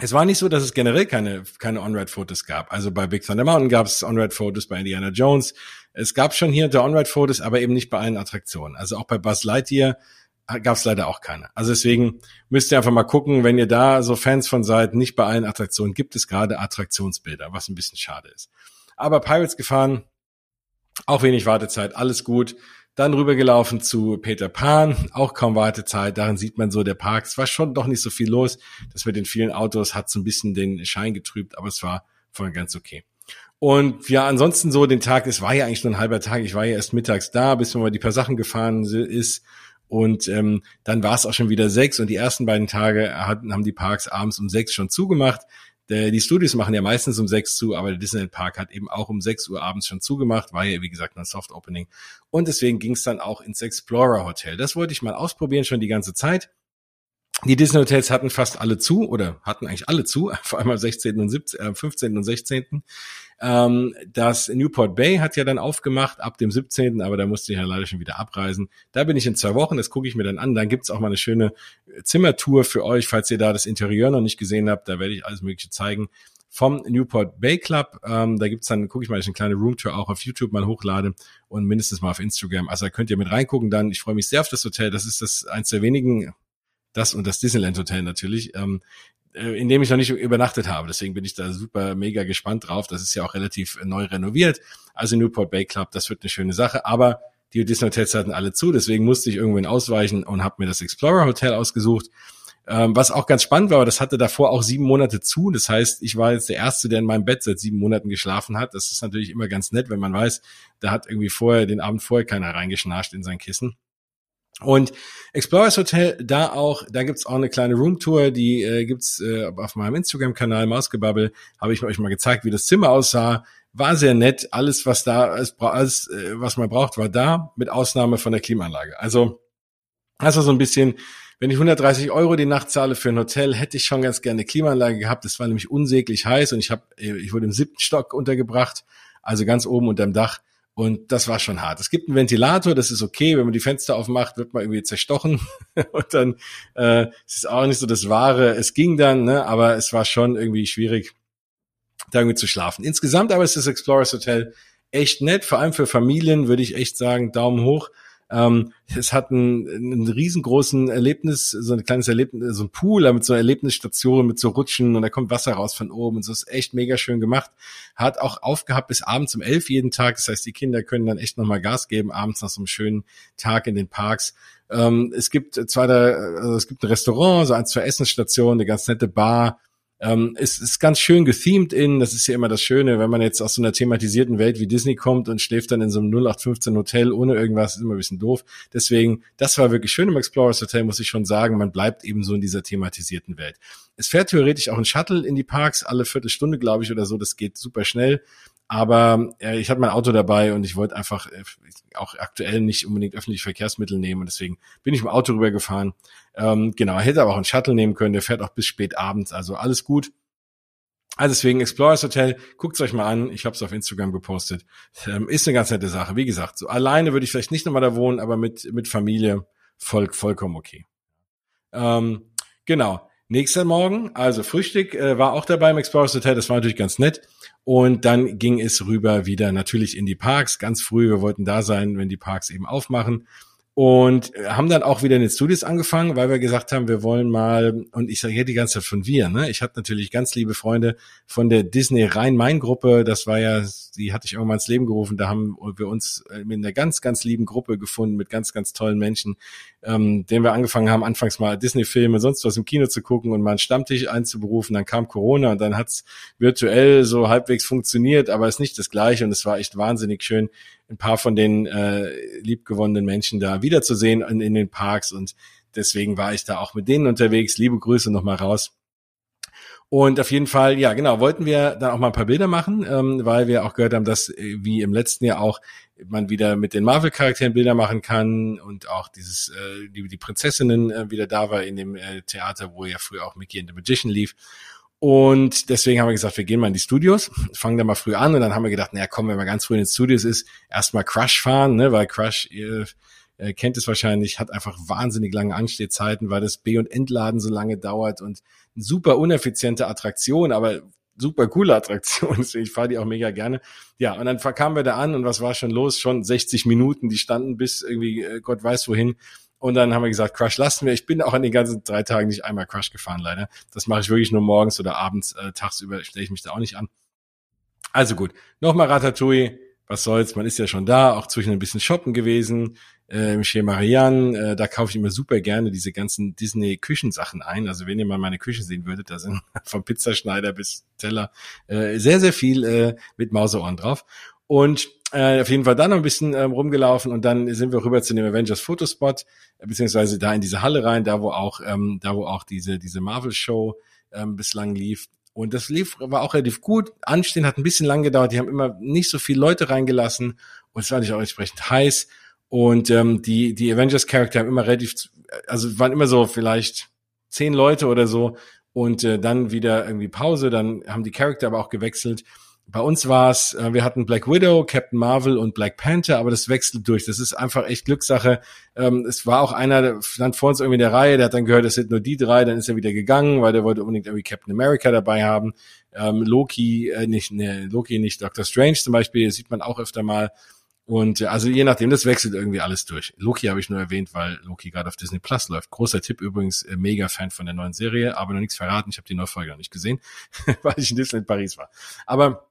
es war nicht so, dass es generell keine, keine On-Ride-Fotos gab. Also bei Big Thunder Mountain gab es On-Ride-Fotos, bei Indiana Jones. Es gab schon hier und On-Ride-Fotos, aber eben nicht bei allen Attraktionen. Also auch bei Buzz Lightyear gab es leider auch keine. Also deswegen müsst ihr einfach mal gucken, wenn ihr da so Fans von seid, nicht bei allen Attraktionen gibt es gerade Attraktionsbilder, was ein bisschen schade ist. Aber Pirates gefahren, auch wenig Wartezeit, alles gut. Dann rübergelaufen zu Peter Pan, auch kaum Wartezeit. Darin sieht man so, der Park, es war schon doch nicht so viel los. Das mit den vielen Autos hat so ein bisschen den Schein getrübt, aber es war voll ganz okay. Und ja, ansonsten so den Tag, es war ja eigentlich nur ein halber Tag. Ich war ja erst mittags da, bis man mal die paar Sachen gefahren ist. Und ähm, dann war es auch schon wieder sechs und die ersten beiden Tage hatten, haben die Parks abends um sechs schon zugemacht. Die Studios machen ja meistens um sechs zu, aber der Disneyland Park hat eben auch um sechs Uhr abends schon zugemacht, war ja wie gesagt ein Soft Opening. Und deswegen ging es dann auch ins Explorer Hotel. Das wollte ich mal ausprobieren schon die ganze Zeit. Die Disney Hotels hatten fast alle zu oder hatten eigentlich alle zu, vor allem am 16. und 17, äh, 15. und 16. Ähm, das Newport Bay hat ja dann aufgemacht ab dem 17., aber da musste ich ja leider schon wieder abreisen. Da bin ich in zwei Wochen, das gucke ich mir dann an. Dann gibt's auch mal eine schöne Zimmertour für euch, falls ihr da das Interieur noch nicht gesehen habt. Da werde ich alles Mögliche zeigen vom Newport Bay Club. Ähm, da gibt's dann, gucke ich mal, ich eine kleine Roomtour auch auf YouTube mal hochlade und mindestens mal auf Instagram. Also da könnt ihr mit reingucken dann. Ich freue mich sehr auf das Hotel. Das ist das eins der wenigen, das und das Disneyland Hotel natürlich, ähm, äh, in dem ich noch nicht übernachtet habe. Deswegen bin ich da super mega gespannt drauf. Das ist ja auch relativ neu renoviert. Also Newport Bay Club, das wird eine schöne Sache. Aber die Disney Hotels hatten alle zu, deswegen musste ich irgendwann ausweichen und habe mir das Explorer Hotel ausgesucht. Ähm, was auch ganz spannend war, das hatte davor auch sieben Monate zu. Das heißt, ich war jetzt der Erste, der in meinem Bett seit sieben Monaten geschlafen hat. Das ist natürlich immer ganz nett, wenn man weiß, da hat irgendwie vorher, den Abend vorher keiner reingeschnarcht in sein Kissen. Und Explorers Hotel, da auch, da gibt's auch eine kleine Roomtour, die äh, gibt's äh, auf meinem Instagram-Kanal Mausgebabbel, habe ich euch mal gezeigt, wie das Zimmer aussah. War sehr nett, alles, was da, alles, äh, was man braucht, war da, mit Ausnahme von der Klimaanlage. Also, das war so ein bisschen, wenn ich 130 Euro die Nacht zahle für ein Hotel, hätte ich schon ganz gerne Klimaanlage gehabt. Das war nämlich unsäglich heiß und ich habe, äh, ich wurde im siebten Stock untergebracht, also ganz oben unterm Dach. Und das war schon hart. Es gibt einen Ventilator, das ist okay. Wenn man die Fenster aufmacht, wird man irgendwie zerstochen. und dann äh, es ist auch nicht so das Wahre. Es ging dann, ne, aber es war schon irgendwie schwierig, da irgendwie zu schlafen. Insgesamt aber ist das Explorers Hotel echt nett. Vor allem für Familien würde ich echt sagen, Daumen hoch. Ähm, es hat einen, einen riesengroßen Erlebnis, so ein kleines Erlebnis, so ein Pool mit so einer Erlebnisstation, mit so Rutschen und da kommt Wasser raus von oben und so ist echt mega schön gemacht. Hat auch aufgehabt bis abends um elf jeden Tag. Das heißt, die Kinder können dann echt nochmal Gas geben, abends nach so einem schönen Tag in den Parks. Ähm, es gibt zwei, also es gibt ein Restaurant, so ein, zwei Essensstationen, eine ganz nette Bar ähm, es ist ganz schön gethemed in, das ist ja immer das Schöne, wenn man jetzt aus so einer thematisierten Welt wie Disney kommt und schläft dann in so einem 0815 Hotel ohne irgendwas, ist immer ein bisschen doof. Deswegen, das war wirklich schön im Explorers Hotel, muss ich schon sagen. Man bleibt eben so in dieser thematisierten Welt. Es fährt theoretisch auch ein Shuttle in die Parks, alle Viertelstunde, glaube ich, oder so. Das geht super schnell. Aber äh, ich hatte mein Auto dabei und ich wollte einfach äh, auch aktuell nicht unbedingt öffentliche Verkehrsmittel nehmen und deswegen bin ich im Auto rübergefahren. Ähm, genau, hätte aber auch einen Shuttle nehmen können, der fährt auch bis spät abends, also alles gut. Also deswegen Explorers Hotel, guckt's euch mal an. Ich habe es auf Instagram gepostet. Ähm, ist eine ganz nette Sache. Wie gesagt, so alleine würde ich vielleicht nicht nochmal da wohnen, aber mit mit Familie voll, vollkommen okay. Ähm, genau. Nächster Morgen, also Frühstück äh, war auch dabei im Explorers Hotel, das war natürlich ganz nett. Und dann ging es rüber wieder natürlich in die Parks, ganz früh, wir wollten da sein, wenn die Parks eben aufmachen und haben dann auch wieder in den Studios angefangen, weil wir gesagt haben, wir wollen mal, und ich sage hier die ganze Zeit von wir, ne? Ich hatte natürlich ganz liebe Freunde von der Disney Rhein-Main-Gruppe, das war ja, die hatte ich irgendwann ins Leben gerufen, da haben wir uns in einer ganz, ganz lieben Gruppe gefunden mit ganz, ganz tollen Menschen, ähm, denen wir angefangen haben, anfangs mal Disney-Filme, sonst was im Kino zu gucken und mal einen Stammtisch einzuberufen, dann kam Corona und dann hat's virtuell so halbwegs funktioniert, aber es ist nicht das Gleiche und es war echt wahnsinnig schön, ein paar von den äh, liebgewonnenen Menschen da wiederzusehen in, in den Parks und deswegen war ich da auch mit denen unterwegs. Liebe Grüße nochmal raus. Und auf jeden Fall, ja, genau, wollten wir da auch mal ein paar Bilder machen, ähm, weil wir auch gehört haben, dass äh, wie im letzten Jahr auch man wieder mit den Marvel-Charakteren Bilder machen kann und auch dieses äh, die, die Prinzessinnen äh, wieder da war in dem äh, Theater, wo ja früher auch Mickey and the Magician lief. Und deswegen haben wir gesagt, wir gehen mal in die Studios, fangen da mal früh an und dann haben wir gedacht, naja, komm, wenn man ganz früh in den Studios ist, erstmal Crush fahren, ne, weil Crush, ihr äh, kennt es wahrscheinlich, hat einfach wahnsinnig lange Anstehzeiten, weil das B- und Entladen so lange dauert und super uneffiziente Attraktion, aber super coole Attraktion, deswegen ich fahre die auch mega gerne. Ja, und dann kamen wir da an und was war schon los? Schon 60 Minuten, die standen bis irgendwie äh, Gott weiß wohin und dann haben wir gesagt, Crush lassen wir. Ich bin auch an den ganzen drei Tagen nicht einmal Crush gefahren, leider. Das mache ich wirklich nur morgens oder abends. Äh, tagsüber stelle ich mich da auch nicht an. Also gut, nochmal Ratatouille. Was soll's, man ist ja schon da, auch zwischen ein bisschen shoppen gewesen, äh, Chez Marianne, äh, da kaufe ich immer super gerne diese ganzen Disney-Küchensachen ein. Also wenn ihr mal meine Küche sehen würdet, da sind vom Pizzaschneider bis Teller äh, sehr, sehr viel äh, mit Mauseohren drauf. Und äh, auf jeden Fall dann noch ein bisschen ähm, rumgelaufen und dann sind wir rüber zu dem Avengers Fotospot, äh, beziehungsweise da in diese Halle rein, da wo auch, ähm, da wo auch diese, diese Marvel Show ähm, bislang lief. Und das lief, war auch relativ gut. Anstehen hat ein bisschen lang gedauert. Die haben immer nicht so viele Leute reingelassen und es war nicht auch entsprechend heiß. Und ähm, die, die Avengers-Charakter haben immer relativ, also waren immer so vielleicht zehn Leute oder so. Und äh, dann wieder irgendwie Pause, dann haben die Charakter aber auch gewechselt. Bei uns war es, äh, wir hatten Black Widow, Captain Marvel und Black Panther, aber das wechselt durch. Das ist einfach echt Glückssache. Ähm, es war auch einer, der stand vor uns irgendwie in der Reihe, der hat dann gehört, es sind nur die drei, dann ist er wieder gegangen, weil der wollte unbedingt irgendwie Captain America dabei haben. Ähm, Loki, äh, nicht, ne, Loki nicht, Doctor Strange zum Beispiel, sieht man auch öfter mal. Und äh, also je nachdem, das wechselt irgendwie alles durch. Loki habe ich nur erwähnt, weil Loki gerade auf Disney Plus läuft. Großer Tipp übrigens, äh, mega Fan von der neuen Serie, aber noch nichts verraten. Ich habe die neue Folge noch nicht gesehen, weil ich in Disneyland Paris war. Aber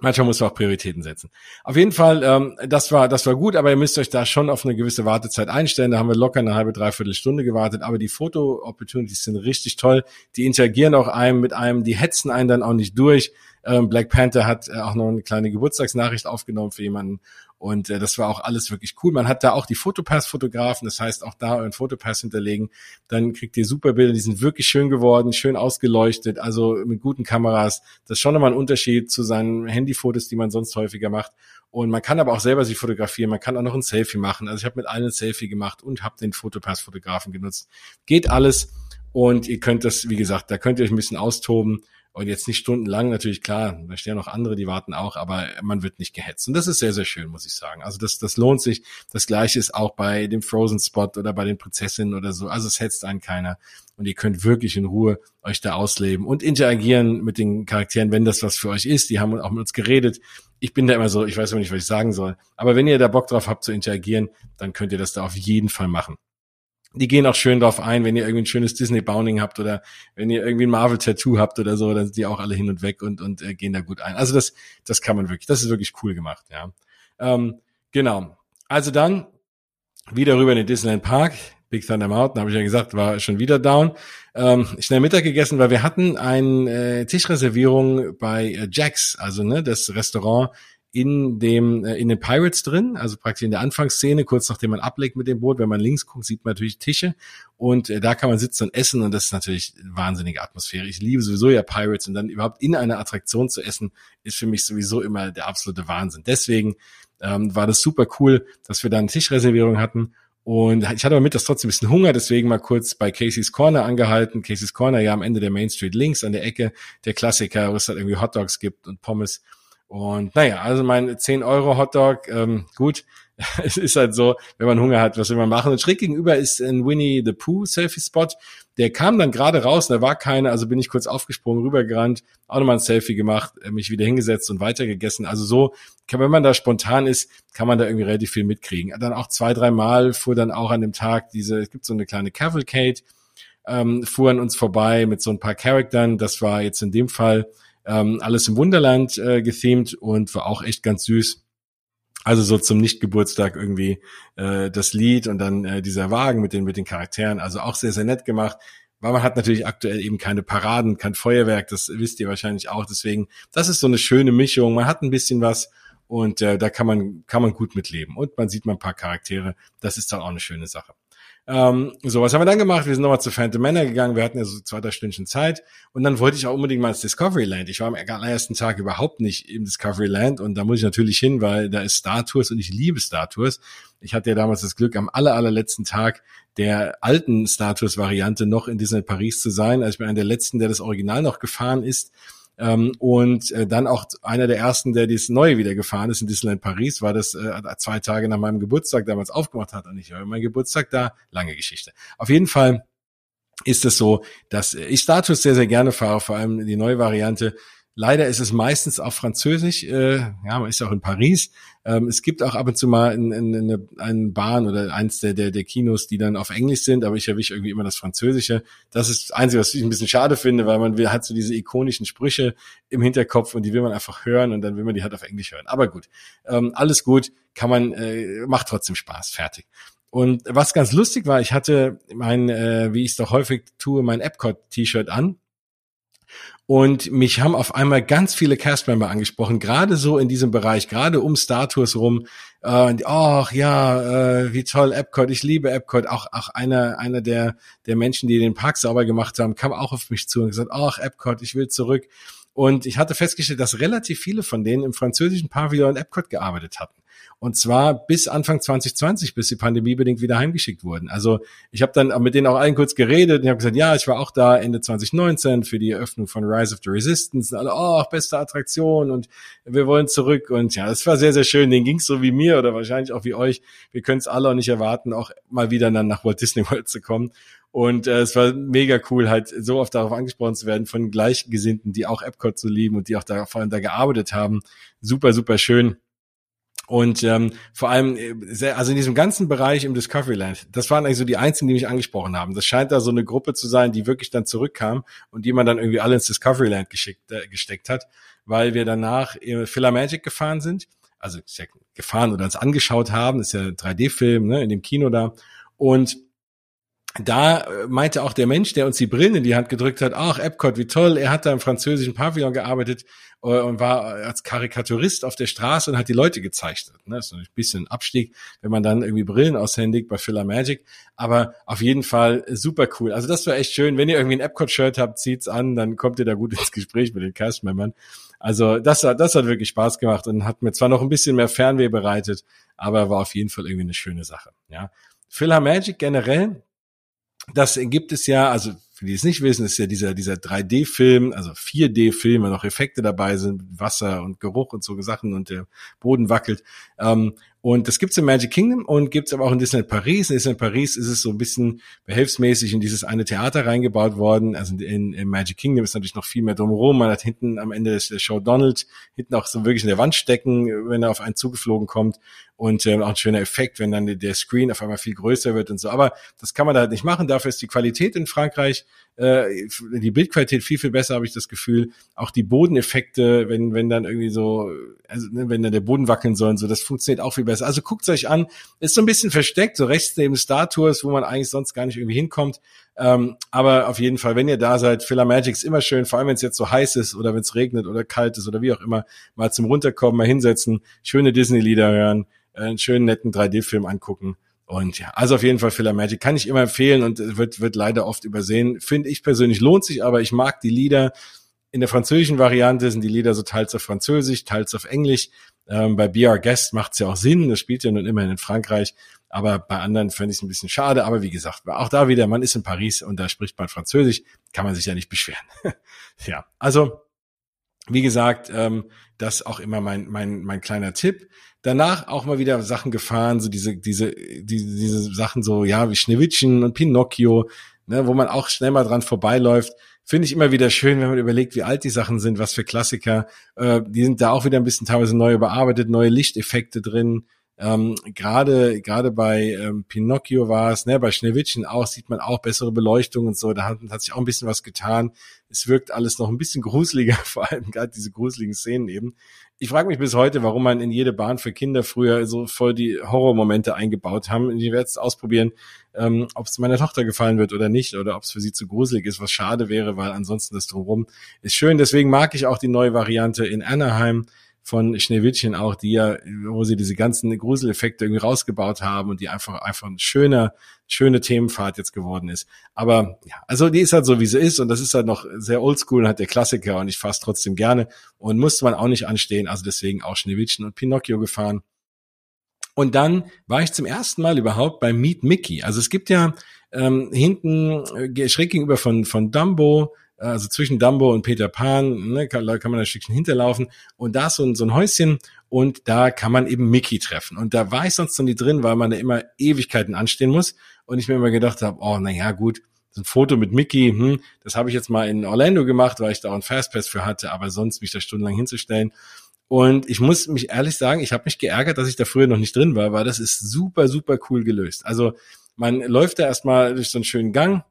Manchmal muss man auch Prioritäten setzen. Auf jeden Fall, ähm, das war, das war gut, aber ihr müsst euch da schon auf eine gewisse Wartezeit einstellen. Da haben wir locker eine halbe, dreiviertel Stunde gewartet. Aber die Foto-Opportunities sind richtig toll. Die interagieren auch einem mit einem, die hetzen einen dann auch nicht durch. Ähm, Black Panther hat äh, auch noch eine kleine Geburtstagsnachricht aufgenommen für jemanden. Und äh, das war auch alles wirklich cool. Man hat da auch die Fotopass-Fotografen, das heißt auch da euren Fotopass hinterlegen. Dann kriegt ihr super Bilder, die sind wirklich schön geworden, schön ausgeleuchtet, also mit guten Kameras. Das ist schon nochmal ein Unterschied zu seinen Handyfotos, die man sonst häufiger macht. Und man kann aber auch selber sich fotografieren, man kann auch noch ein Selfie machen. Also ich habe mit allen ein Selfie gemacht und habe den Fotopass-Fotografen genutzt. Geht alles. Und ihr könnt das, wie gesagt, da könnt ihr euch ein bisschen austoben und jetzt nicht stundenlang, natürlich klar, da stehen noch andere, die warten auch, aber man wird nicht gehetzt. Und das ist sehr, sehr schön, muss ich sagen. Also das, das lohnt sich. Das gleiche ist auch bei dem Frozen Spot oder bei den Prinzessinnen oder so. Also es hetzt einen keiner. Und ihr könnt wirklich in Ruhe euch da ausleben und interagieren mit den Charakteren, wenn das was für euch ist. Die haben auch mit uns geredet. Ich bin da immer so, ich weiß immer nicht, was ich sagen soll. Aber wenn ihr da Bock drauf habt zu interagieren, dann könnt ihr das da auf jeden Fall machen die gehen auch schön drauf ein, wenn ihr irgendwie ein schönes Disney-Bounding habt oder wenn ihr irgendwie ein Marvel-Tattoo habt oder so, dann sind die auch alle hin und weg und, und äh, gehen da gut ein. Also das, das kann man wirklich, das ist wirklich cool gemacht, ja. Ähm, genau. Also dann wieder rüber in den Disneyland Park. Big Thunder Mountain, habe ich ja gesagt, war schon wieder down. Ähm, schnell Mittag gegessen, weil wir hatten eine äh, Tischreservierung bei äh, Jack's, also ne, das Restaurant in dem äh, in den Pirates drin, also praktisch in der Anfangsszene, kurz nachdem man ablegt mit dem Boot. Wenn man links guckt, sieht man natürlich Tische und äh, da kann man sitzen und essen und das ist natürlich eine wahnsinnige Atmosphäre. Ich liebe sowieso ja Pirates und dann überhaupt in einer Attraktion zu essen, ist für mich sowieso immer der absolute Wahnsinn. Deswegen ähm, war das super cool, dass wir da eine Tischreservierung hatten und ich hatte aber mit das trotzdem ein bisschen Hunger, deswegen mal kurz bei Casey's Corner angehalten. Casey's Corner ja am Ende der Main Street links an der Ecke, der Klassiker, wo es halt irgendwie Hot Dogs gibt und Pommes. Und naja, also mein 10 Euro Hotdog, ähm, gut, es ist halt so, wenn man Hunger hat, was will man machen? Und schräg gegenüber ist ein Winnie the Pooh Selfie Spot. Der kam dann gerade raus, da war keiner, also bin ich kurz aufgesprungen, rübergerannt, auch nochmal ein Selfie gemacht, äh, mich wieder hingesetzt und weitergegessen. Also so, wenn man da spontan ist, kann man da irgendwie relativ viel mitkriegen. Dann auch zwei, drei Mal fuhr dann auch an dem Tag diese, es gibt so eine kleine Cavalcade, ähm, fuhren uns vorbei mit so ein paar Charaktern. Das war jetzt in dem Fall ähm, alles im Wunderland äh, gethemed und war auch echt ganz süß. Also so zum Nichtgeburtstag irgendwie äh, das Lied und dann äh, dieser Wagen mit den mit den Charakteren. Also auch sehr sehr nett gemacht. Weil man hat natürlich aktuell eben keine Paraden, kein Feuerwerk. Das wisst ihr wahrscheinlich auch. Deswegen, das ist so eine schöne Mischung. Man hat ein bisschen was und äh, da kann man kann man gut mitleben und man sieht mal ein paar Charaktere. Das ist dann auch eine schöne Sache. Ähm, so, was haben wir dann gemacht? Wir sind nochmal zu Phantom Manor gegangen. Wir hatten ja so zwei, drei Stündchen Zeit. Und dann wollte ich auch unbedingt mal ins Discovery Land. Ich war am allerersten Tag überhaupt nicht im Discovery Land. Und da muss ich natürlich hin, weil da ist Star Tours und ich liebe Star Tours. Ich hatte ja damals das Glück, am aller, allerletzten Tag der alten Star Tours Variante noch in Disney Paris zu sein. Also ich bin einer der letzten, der das Original noch gefahren ist. Ähm, und äh, dann auch einer der ersten, der dieses Neue wieder gefahren ist in Disneyland Paris, war das äh, zwei Tage nach meinem Geburtstag damals aufgemacht hat. Und ich höre mein Geburtstag da, lange Geschichte. Auf jeden Fall ist es so, dass ich Status sehr, sehr gerne fahre, vor allem die neue Variante. Leider ist es meistens auf Französisch. Äh, ja, man ist auch in Paris. Ähm, es gibt auch ab und zu mal in, in, in eine, Bahn oder eins der, der, der Kinos, die dann auf Englisch sind, aber ich erwische irgendwie immer das Französische. Das ist das Einzige, was ich ein bisschen schade finde, weil man hat so diese ikonischen Sprüche im Hinterkopf und die will man einfach hören und dann will man die halt auf Englisch hören. Aber gut, ähm, alles gut, kann man, äh, macht trotzdem Spaß, fertig. Und was ganz lustig war, ich hatte mein, äh, wie ich es doch häufig tue, mein Epcot-T-Shirt an und mich haben auf einmal ganz viele Castmember angesprochen, gerade so in diesem Bereich, gerade um Star Tours rum. Äh, ach ja, äh, wie toll Epcot, ich liebe Epcot. Auch, auch einer, einer der, der Menschen, die den Park sauber gemacht haben, kam auch auf mich zu und gesagt, ach Epcot, ich will zurück. Und ich hatte festgestellt, dass relativ viele von denen im französischen Pavillon Epcot gearbeitet hatten. Und zwar bis Anfang 2020, bis die Pandemie bedingt wieder heimgeschickt wurden. Also ich habe dann mit denen auch allen kurz geredet und ich habe gesagt, ja, ich war auch da Ende 2019 für die Eröffnung von Rise of the Resistance. Und alle, oh, beste Attraktion und wir wollen zurück. Und ja, das war sehr, sehr schön. Den ging's so wie mir oder wahrscheinlich auch wie euch. Wir können es alle auch nicht erwarten, auch mal wieder dann nach Walt Disney World zu kommen. Und äh, es war mega cool, halt so oft darauf angesprochen zu werden von Gleichgesinnten, die auch Epcot so lieben und die auch da vor allem da gearbeitet haben. Super, super schön. Und ähm, vor allem, äh, also in diesem ganzen Bereich im Discoveryland, das waren eigentlich so die einzigen, die mich angesprochen haben. Das scheint da so eine Gruppe zu sein, die wirklich dann zurückkam und die man dann irgendwie alle ins Discoveryland geschickt, äh, gesteckt hat, weil wir danach äh, Filler Magic gefahren sind. Also gefahren oder uns angeschaut haben, das ist ja ein 3D-Film, ne, in dem Kino da. Und da äh, meinte auch der Mensch, der uns die Brillen in die Hand gedrückt hat, ach, Epcot, wie toll, er hat da im französischen Pavillon gearbeitet äh, und war als Karikaturist auf der Straße und hat die Leute gezeichnet. Ne? Das ist ein bisschen ein Abstieg, wenn man dann irgendwie Brillen aushändigt bei Filler Magic, aber auf jeden Fall super cool. Also das war echt schön. Wenn ihr irgendwie ein Epcot-Shirt habt, zieht's an, dann kommt ihr da gut ins Gespräch mit den Castmembern. Also das hat, das hat wirklich Spaß gemacht und hat mir zwar noch ein bisschen mehr Fernweh bereitet, aber war auf jeden Fall irgendwie eine schöne Sache. Ja. Filler Magic generell, das gibt es ja, also für die es nicht wissen, ist ja dieser, dieser 3D-Film, also 4D-Film, wo noch Effekte dabei sind, Wasser und Geruch und so Sachen und der Boden wackelt. Ähm, und das gibt's im Magic Kingdom und gibt's aber auch in Disneyland Paris. In Disneyland Paris ist es so ein bisschen behelfsmäßig in dieses eine Theater reingebaut worden. Also in, in Magic Kingdom ist natürlich noch viel mehr drumherum. Man hat hinten am Ende der Show Donald hinten auch so wirklich in der Wand stecken, wenn er auf einen zugeflogen kommt. Und äh, auch ein schöner Effekt, wenn dann der Screen auf einmal viel größer wird und so. Aber das kann man da halt nicht machen. Dafür ist die Qualität in Frankreich äh, die Bildqualität viel, viel besser, habe ich das Gefühl. Auch die Bodeneffekte, wenn, wenn dann irgendwie so, also ne, wenn dann der Boden wackeln soll und so, das funktioniert auch viel besser. Also guckt euch an, ist so ein bisschen versteckt, so rechts neben Star Tours, wo man eigentlich sonst gar nicht irgendwie hinkommt. Ähm, aber auf jeden Fall, wenn ihr da seid, Filler Magic ist immer schön, vor allem wenn es jetzt so heiß ist oder wenn es regnet oder kalt ist oder wie auch immer, mal zum Runterkommen, mal hinsetzen, schöne Disney-Lieder hören, äh, einen schönen netten 3D-Film angucken und ja, also auf jeden Fall Filler Magic kann ich immer empfehlen und wird, wird leider oft übersehen. Finde ich persönlich lohnt sich, aber ich mag die Lieder. In der französischen Variante sind die Lieder so teils auf Französisch, teils auf Englisch. Ähm, bei Be Our Guest macht es ja auch Sinn, das spielt ja nun immerhin in Frankreich. Aber bei anderen fände ich es ein bisschen schade. Aber wie gesagt, auch da wieder, man ist in Paris und da spricht man Französisch, kann man sich ja nicht beschweren. ja, also wie gesagt, ähm, das auch immer mein, mein, mein kleiner Tipp. Danach auch mal wieder Sachen gefahren, so diese, diese, diese, diese Sachen so, ja, wie Schneewittchen und Pinocchio, ne, wo man auch schnell mal dran vorbeiläuft. Finde ich immer wieder schön, wenn man überlegt, wie alt die Sachen sind, was für Klassiker. Äh, die sind da auch wieder ein bisschen teilweise neu überarbeitet, neue Lichteffekte drin. Ähm, gerade gerade bei ähm, Pinocchio war es, ne, bei Schneewittchen auch sieht man auch bessere Beleuchtung und so. Da hat, hat sich auch ein bisschen was getan. Es wirkt alles noch ein bisschen gruseliger, vor allem gerade diese gruseligen Szenen eben. Ich frage mich bis heute, warum man in jede Bahn für Kinder früher so voll die Horrormomente eingebaut haben. Ich werde es ausprobieren, ähm, ob es meiner Tochter gefallen wird oder nicht, oder ob es für sie zu gruselig ist, was schade wäre, weil ansonsten das drumherum ist schön. Deswegen mag ich auch die neue Variante in Anaheim von Schneewittchen auch, die ja, wo sie diese ganzen Gruseleffekte irgendwie rausgebaut haben und die einfach, einfach ein schöner, schöne Themenfahrt jetzt geworden ist. Aber ja, also die ist halt so, wie sie ist und das ist halt noch sehr oldschool und hat der Klassiker und ich fasse trotzdem gerne und musste man auch nicht anstehen, also deswegen auch Schneewittchen und Pinocchio gefahren. Und dann war ich zum ersten Mal überhaupt bei Meet Mickey. Also es gibt ja ähm, hinten äh, schräg gegenüber von, von Dumbo also zwischen Dumbo und Peter Pan, ne, kann, kann man ein Stückchen hinterlaufen und da ist so ein, so ein Häuschen und da kann man eben Mickey treffen. Und da war ich sonst noch nie drin, weil man da immer Ewigkeiten anstehen muss und ich mir immer gedacht habe, oh, na ja, gut, ein Foto mit Mickey, hm, das habe ich jetzt mal in Orlando gemacht, weil ich da auch einen Fastpass für hatte, aber sonst mich da stundenlang hinzustellen. Und ich muss mich ehrlich sagen, ich habe mich geärgert, dass ich da früher noch nicht drin war, weil das ist super, super cool gelöst. Also man läuft da erstmal durch so einen schönen Gang,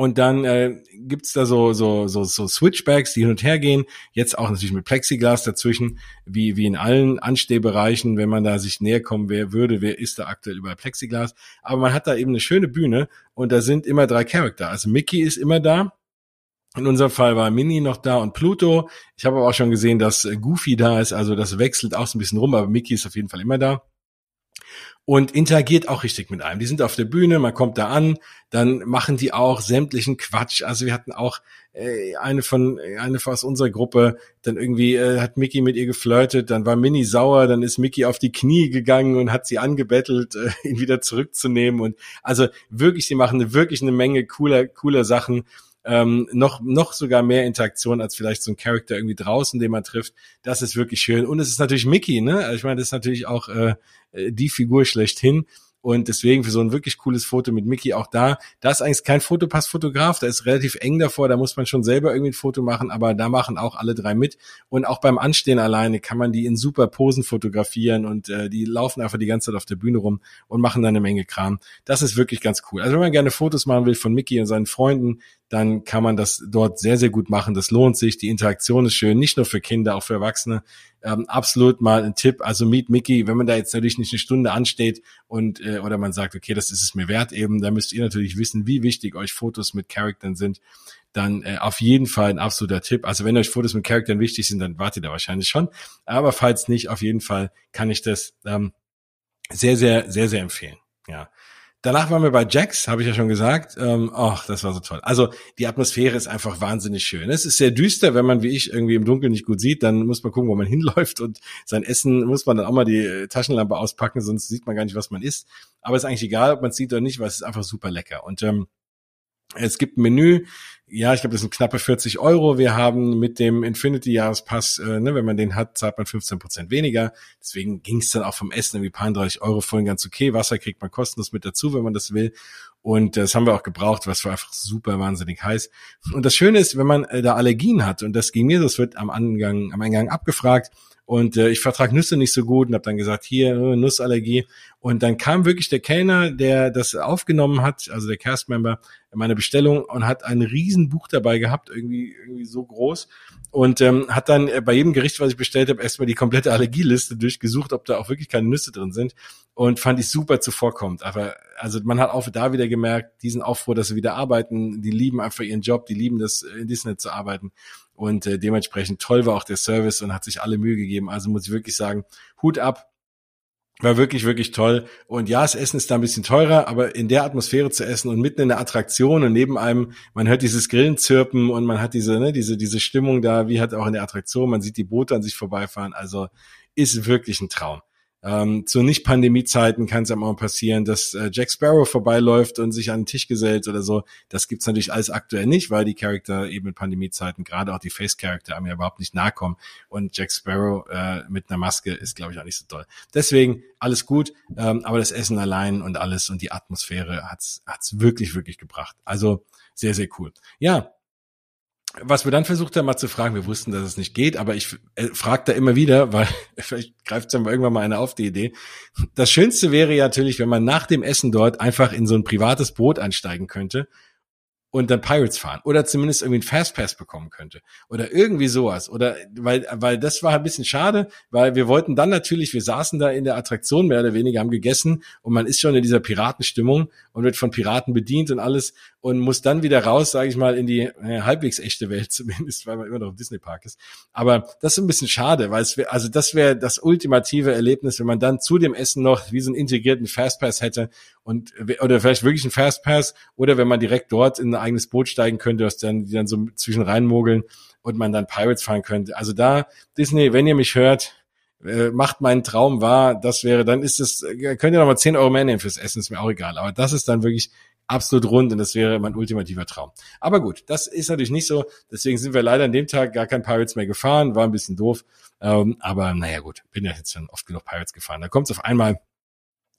und dann äh, gibt's da so, so, so, so Switchbacks, die hin und her gehen. Jetzt auch natürlich mit Plexiglas dazwischen, wie, wie in allen Anstehbereichen, wenn man da sich näher kommen wer würde, wer ist da aktuell über Plexiglas. Aber man hat da eben eine schöne Bühne und da sind immer drei Charakter. Also Mickey ist immer da. In unserem Fall war Minnie noch da und Pluto. Ich habe aber auch schon gesehen, dass Goofy da ist. Also das wechselt auch so ein bisschen rum, aber Mickey ist auf jeden Fall immer da und interagiert auch richtig mit einem. Die sind auf der Bühne, man kommt da an, dann machen die auch sämtlichen Quatsch. Also wir hatten auch äh, eine von eine aus unserer Gruppe, dann irgendwie äh, hat Mickey mit ihr geflirtet, dann war Minnie sauer, dann ist Mickey auf die Knie gegangen und hat sie angebettelt, äh, ihn wieder zurückzunehmen und also wirklich, sie machen wirklich eine Menge cooler cooler Sachen ähm, noch, noch sogar mehr Interaktion als vielleicht so ein Charakter irgendwie draußen, den man trifft. Das ist wirklich schön. Und es ist natürlich Mickey, ne? Also ich meine, das ist natürlich auch äh, die Figur schlechthin. Und deswegen für so ein wirklich cooles Foto mit Mickey auch da. Da ist eigentlich kein Fotopassfotograf, da ist relativ eng davor, da muss man schon selber irgendwie ein Foto machen, aber da machen auch alle drei mit. Und auch beim Anstehen alleine kann man die in super Posen fotografieren und äh, die laufen einfach die ganze Zeit auf der Bühne rum und machen dann eine Menge Kram. Das ist wirklich ganz cool. Also wenn man gerne Fotos machen will von Mickey und seinen Freunden, dann kann man das dort sehr, sehr gut machen. Das lohnt sich. Die Interaktion ist schön, nicht nur für Kinder, auch für Erwachsene. Ähm, absolut mal ein Tipp. Also Meet Mickey, wenn man da jetzt natürlich nicht eine Stunde ansteht und äh, oder man sagt, okay, das ist es mir wert eben, dann müsst ihr natürlich wissen, wie wichtig euch Fotos mit Charaktern sind. Dann äh, auf jeden Fall ein absoluter Tipp. Also wenn euch Fotos mit Charaktern wichtig sind, dann wartet ihr wahrscheinlich schon. Aber falls nicht, auf jeden Fall kann ich das ähm, sehr, sehr, sehr, sehr empfehlen. Ja. Danach waren wir bei Jax, habe ich ja schon gesagt. Ähm, ach, das war so toll. Also die Atmosphäre ist einfach wahnsinnig schön. Es ist sehr düster, wenn man wie ich irgendwie im Dunkeln nicht gut sieht, dann muss man gucken, wo man hinläuft und sein Essen muss man dann auch mal die äh, Taschenlampe auspacken, sonst sieht man gar nicht, was man isst. Aber ist eigentlich egal, ob man es sieht oder nicht, weil es ist einfach super lecker. Und ähm, es gibt ein Menü, ja, ich glaube, das sind knappe 40 Euro. Wir haben mit dem Infinity-Jahrespass, äh, ne, wenn man den hat, zahlt man 15 Prozent weniger. Deswegen ging es dann auch vom Essen irgendwie paar 30 Euro vorhin ganz okay. Wasser kriegt man kostenlos mit dazu, wenn man das will. Und das haben wir auch gebraucht, was war einfach super wahnsinnig heiß. Und das Schöne ist, wenn man äh, da Allergien hat, und das ging mir, das wird am Angang, am Eingang abgefragt, und äh, ich vertrag Nüsse nicht so gut und habe dann gesagt, hier, äh, Nussallergie. Und dann kam wirklich der Kellner, der das aufgenommen hat, also der Castmember, meine Bestellung und hat ein Riesenbuch dabei gehabt, irgendwie, irgendwie so groß. Und ähm, hat dann bei jedem Gericht, was ich bestellt habe, erstmal die komplette Allergieliste durchgesucht, ob da auch wirklich keine Nüsse drin sind. Und fand ich super zuvorkommt. Aber also man hat auch da wieder gemerkt, diesen Aufruhr, dass sie wieder arbeiten, die lieben einfach ihren Job, die lieben das, in Disney zu arbeiten. Und äh, dementsprechend toll war auch der Service und hat sich alle Mühe gegeben. Also muss ich wirklich sagen, Hut ab. War wirklich, wirklich toll. Und ja, das Essen ist da ein bisschen teurer, aber in der Atmosphäre zu essen und mitten in der Attraktion und neben einem, man hört dieses Grillen zirpen und man hat diese, ne, diese, diese Stimmung da, wie halt auch in der Attraktion, man sieht die Boote an sich vorbeifahren. Also ist wirklich ein Traum. Ähm, zu Nicht-Pandemie-Zeiten kann es ja mal passieren, dass äh, Jack Sparrow vorbeiläuft und sich an den Tisch gesellt oder so. Das gibt's natürlich alles aktuell nicht, weil die Charakter eben in Pandemie-Zeiten, gerade auch die Face-Charakter, einem ja überhaupt nicht nahe kommen. Und Jack Sparrow äh, mit einer Maske ist, glaube ich, auch nicht so toll. Deswegen alles gut, ähm, aber das Essen allein und alles und die Atmosphäre hat's hat's wirklich, wirklich gebracht. Also sehr, sehr cool. Ja, was wir dann versucht haben, mal zu fragen, wir wussten, dass es nicht geht, aber ich äh, frage da immer wieder, weil vielleicht greift dann irgendwann mal einer auf die Idee. Das Schönste wäre ja natürlich, wenn man nach dem Essen dort einfach in so ein privates Boot einsteigen könnte und dann Pirates fahren oder zumindest irgendwie einen Fastpass bekommen könnte oder irgendwie sowas oder weil weil das war ein bisschen schade, weil wir wollten dann natürlich, wir saßen da in der Attraktion mehr oder weniger haben gegessen und man ist schon in dieser Piratenstimmung und wird von Piraten bedient und alles und muss dann wieder raus, sage ich mal, in die äh, halbwegs echte Welt zumindest, weil man immer noch im Disney Park ist. Aber das ist ein bisschen schade, weil es wär, also das wäre das ultimative Erlebnis, wenn man dann zu dem Essen noch wie so einen integrierten Fastpass hätte und oder vielleicht wirklich einen Fastpass oder wenn man direkt dort in ein eigenes Boot steigen könnte, was dann die dann so zwischen reinmogeln und man dann Pirates fahren könnte. Also da Disney, wenn ihr mich hört, äh, macht meinen Traum wahr, das wäre, dann ist es, äh, könnt ihr noch mal 10 Euro mehr nehmen fürs Essen, ist mir auch egal. Aber das ist dann wirklich absolut rund und das wäre mein ultimativer Traum. Aber gut, das ist natürlich nicht so. Deswegen sind wir leider an dem Tag gar kein Pirates mehr gefahren, war ein bisschen doof. Ähm, aber naja gut, bin ja jetzt schon oft genug Pirates gefahren. Da kommt es auf einmal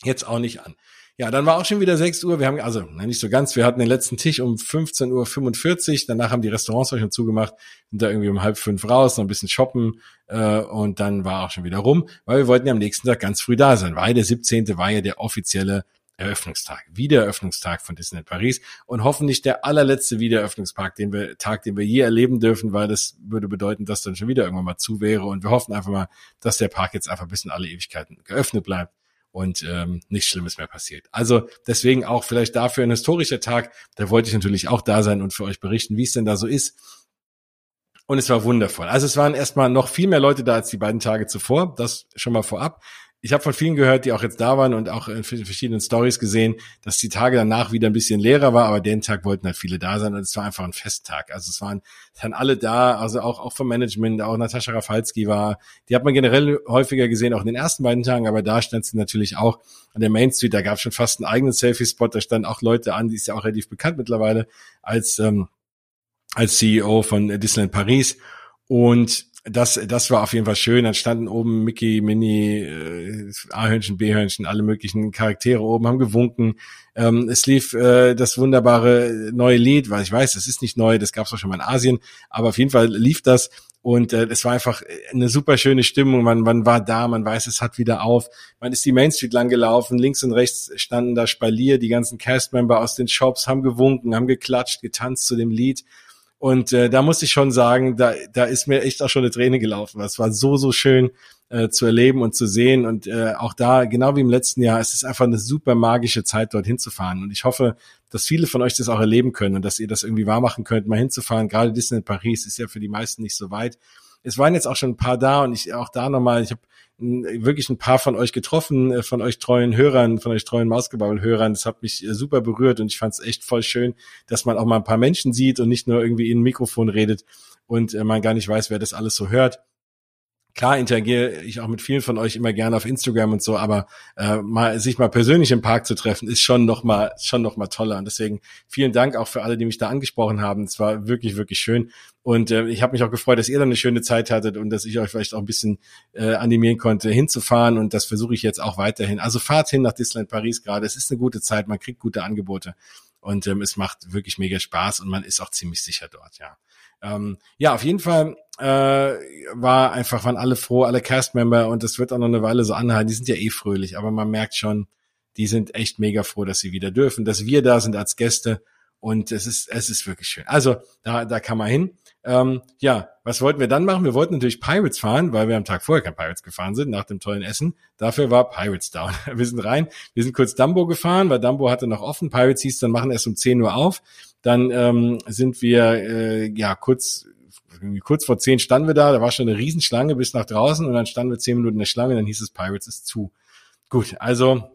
jetzt auch nicht an. Ja, dann war auch schon wieder 6 Uhr. Wir haben, also nicht so ganz, wir hatten den letzten Tisch um 15.45 Uhr. Danach haben die Restaurants auch schon zugemacht, sind da irgendwie um halb fünf raus, noch ein bisschen shoppen äh, und dann war auch schon wieder rum, weil wir wollten ja am nächsten Tag ganz früh da sein, weil der 17. war ja der offizielle Eröffnungstag, Wiedereröffnungstag von Disneyland Paris und hoffentlich der allerletzte Wiedereröffnungstag, den wir, Tag, den wir je erleben dürfen, weil das würde bedeuten, dass dann schon wieder irgendwann mal zu wäre und wir hoffen einfach mal, dass der Park jetzt einfach bis in alle Ewigkeiten geöffnet bleibt und ähm, nichts Schlimmes mehr passiert. Also deswegen auch vielleicht dafür ein historischer Tag. Da wollte ich natürlich auch da sein und für euch berichten, wie es denn da so ist. Und es war wundervoll. Also es waren erstmal noch viel mehr Leute da als die beiden Tage zuvor. Das schon mal vorab ich habe von vielen gehört, die auch jetzt da waren und auch in verschiedenen Stories gesehen, dass die Tage danach wieder ein bisschen leerer war, aber den Tag wollten halt viele da sein und es war einfach ein Festtag. Also es waren, waren alle da, also auch, auch vom Management, auch Natascha Rafalski war, die hat man generell häufiger gesehen, auch in den ersten beiden Tagen, aber da stand sie natürlich auch an der Main Street, da gab es schon fast einen eigenen Selfie-Spot, da standen auch Leute an, die ist ja auch relativ bekannt mittlerweile als, ähm, als CEO von Disneyland Paris. Und das, das war auf jeden Fall schön. Dann standen oben Mickey, Minnie, äh, A-Hörnchen, B-Hörnchen, alle möglichen Charaktere oben, haben gewunken. Ähm, es lief äh, das wunderbare neue Lied, weil ich weiß, es ist nicht neu, das gab es auch schon mal in Asien, aber auf jeden Fall lief das und äh, es war einfach eine super schöne Stimmung. Man, man war da, man weiß, es hat wieder auf. Man ist die Main Street lang gelaufen, links und rechts standen da Spalier, die ganzen Castmember aus den Shops haben gewunken, haben geklatscht, getanzt zu dem Lied. Und äh, da muss ich schon sagen, da, da ist mir echt auch schon eine Träne gelaufen. Es war so, so schön äh, zu erleben und zu sehen. Und äh, auch da, genau wie im letzten Jahr, es ist einfach eine super magische Zeit, dort hinzufahren. Und ich hoffe, dass viele von euch das auch erleben können und dass ihr das irgendwie wahrmachen könnt, mal hinzufahren. Gerade Disney in Paris ist ja für die meisten nicht so weit. Es waren jetzt auch schon ein paar da und ich auch da nochmal, ich habe wirklich ein paar von euch getroffen, äh, von euch treuen Hörern, von euch treuen Mausgebabbel-Hörern. Das hat mich äh, super berührt und ich fand es echt voll schön, dass man auch mal ein paar Menschen sieht und nicht nur irgendwie in ein Mikrofon redet und äh, man gar nicht weiß, wer das alles so hört. Klar interagiere ich auch mit vielen von euch immer gerne auf Instagram und so, aber äh, mal sich mal persönlich im Park zu treffen, ist schon noch mal schon noch mal toller. Und deswegen vielen Dank auch für alle, die mich da angesprochen haben. Es war wirklich wirklich schön und äh, ich habe mich auch gefreut, dass ihr dann eine schöne Zeit hattet und dass ich euch vielleicht auch ein bisschen äh, animieren konnte, hinzufahren. Und das versuche ich jetzt auch weiterhin. Also fahrt hin nach Disneyland Paris gerade. Es ist eine gute Zeit, man kriegt gute Angebote und ähm, es macht wirklich mega Spaß und man ist auch ziemlich sicher dort. Ja. Ähm, ja, auf jeden Fall äh, war einfach, waren alle froh, alle Castmember und das wird auch noch eine Weile so anhalten. Die sind ja eh fröhlich, aber man merkt schon, die sind echt mega froh, dass sie wieder dürfen, dass wir da sind als Gäste und es ist, es ist wirklich schön. Also da, da kann man hin. Ähm, ja, was wollten wir dann machen? Wir wollten natürlich Pirates fahren, weil wir am Tag vorher kein Pirates gefahren sind, nach dem tollen Essen. Dafür war Pirates down. Wir sind rein, wir sind kurz Dumbo gefahren, weil Dumbo hatte noch offen. Pirates hieß, dann machen erst um 10 Uhr auf. Dann ähm, sind wir äh, ja kurz kurz vor 10 standen wir da, da war schon eine Riesenschlange bis nach draußen und dann standen wir 10 Minuten in der Schlange, dann hieß es Pirates ist zu. Gut, also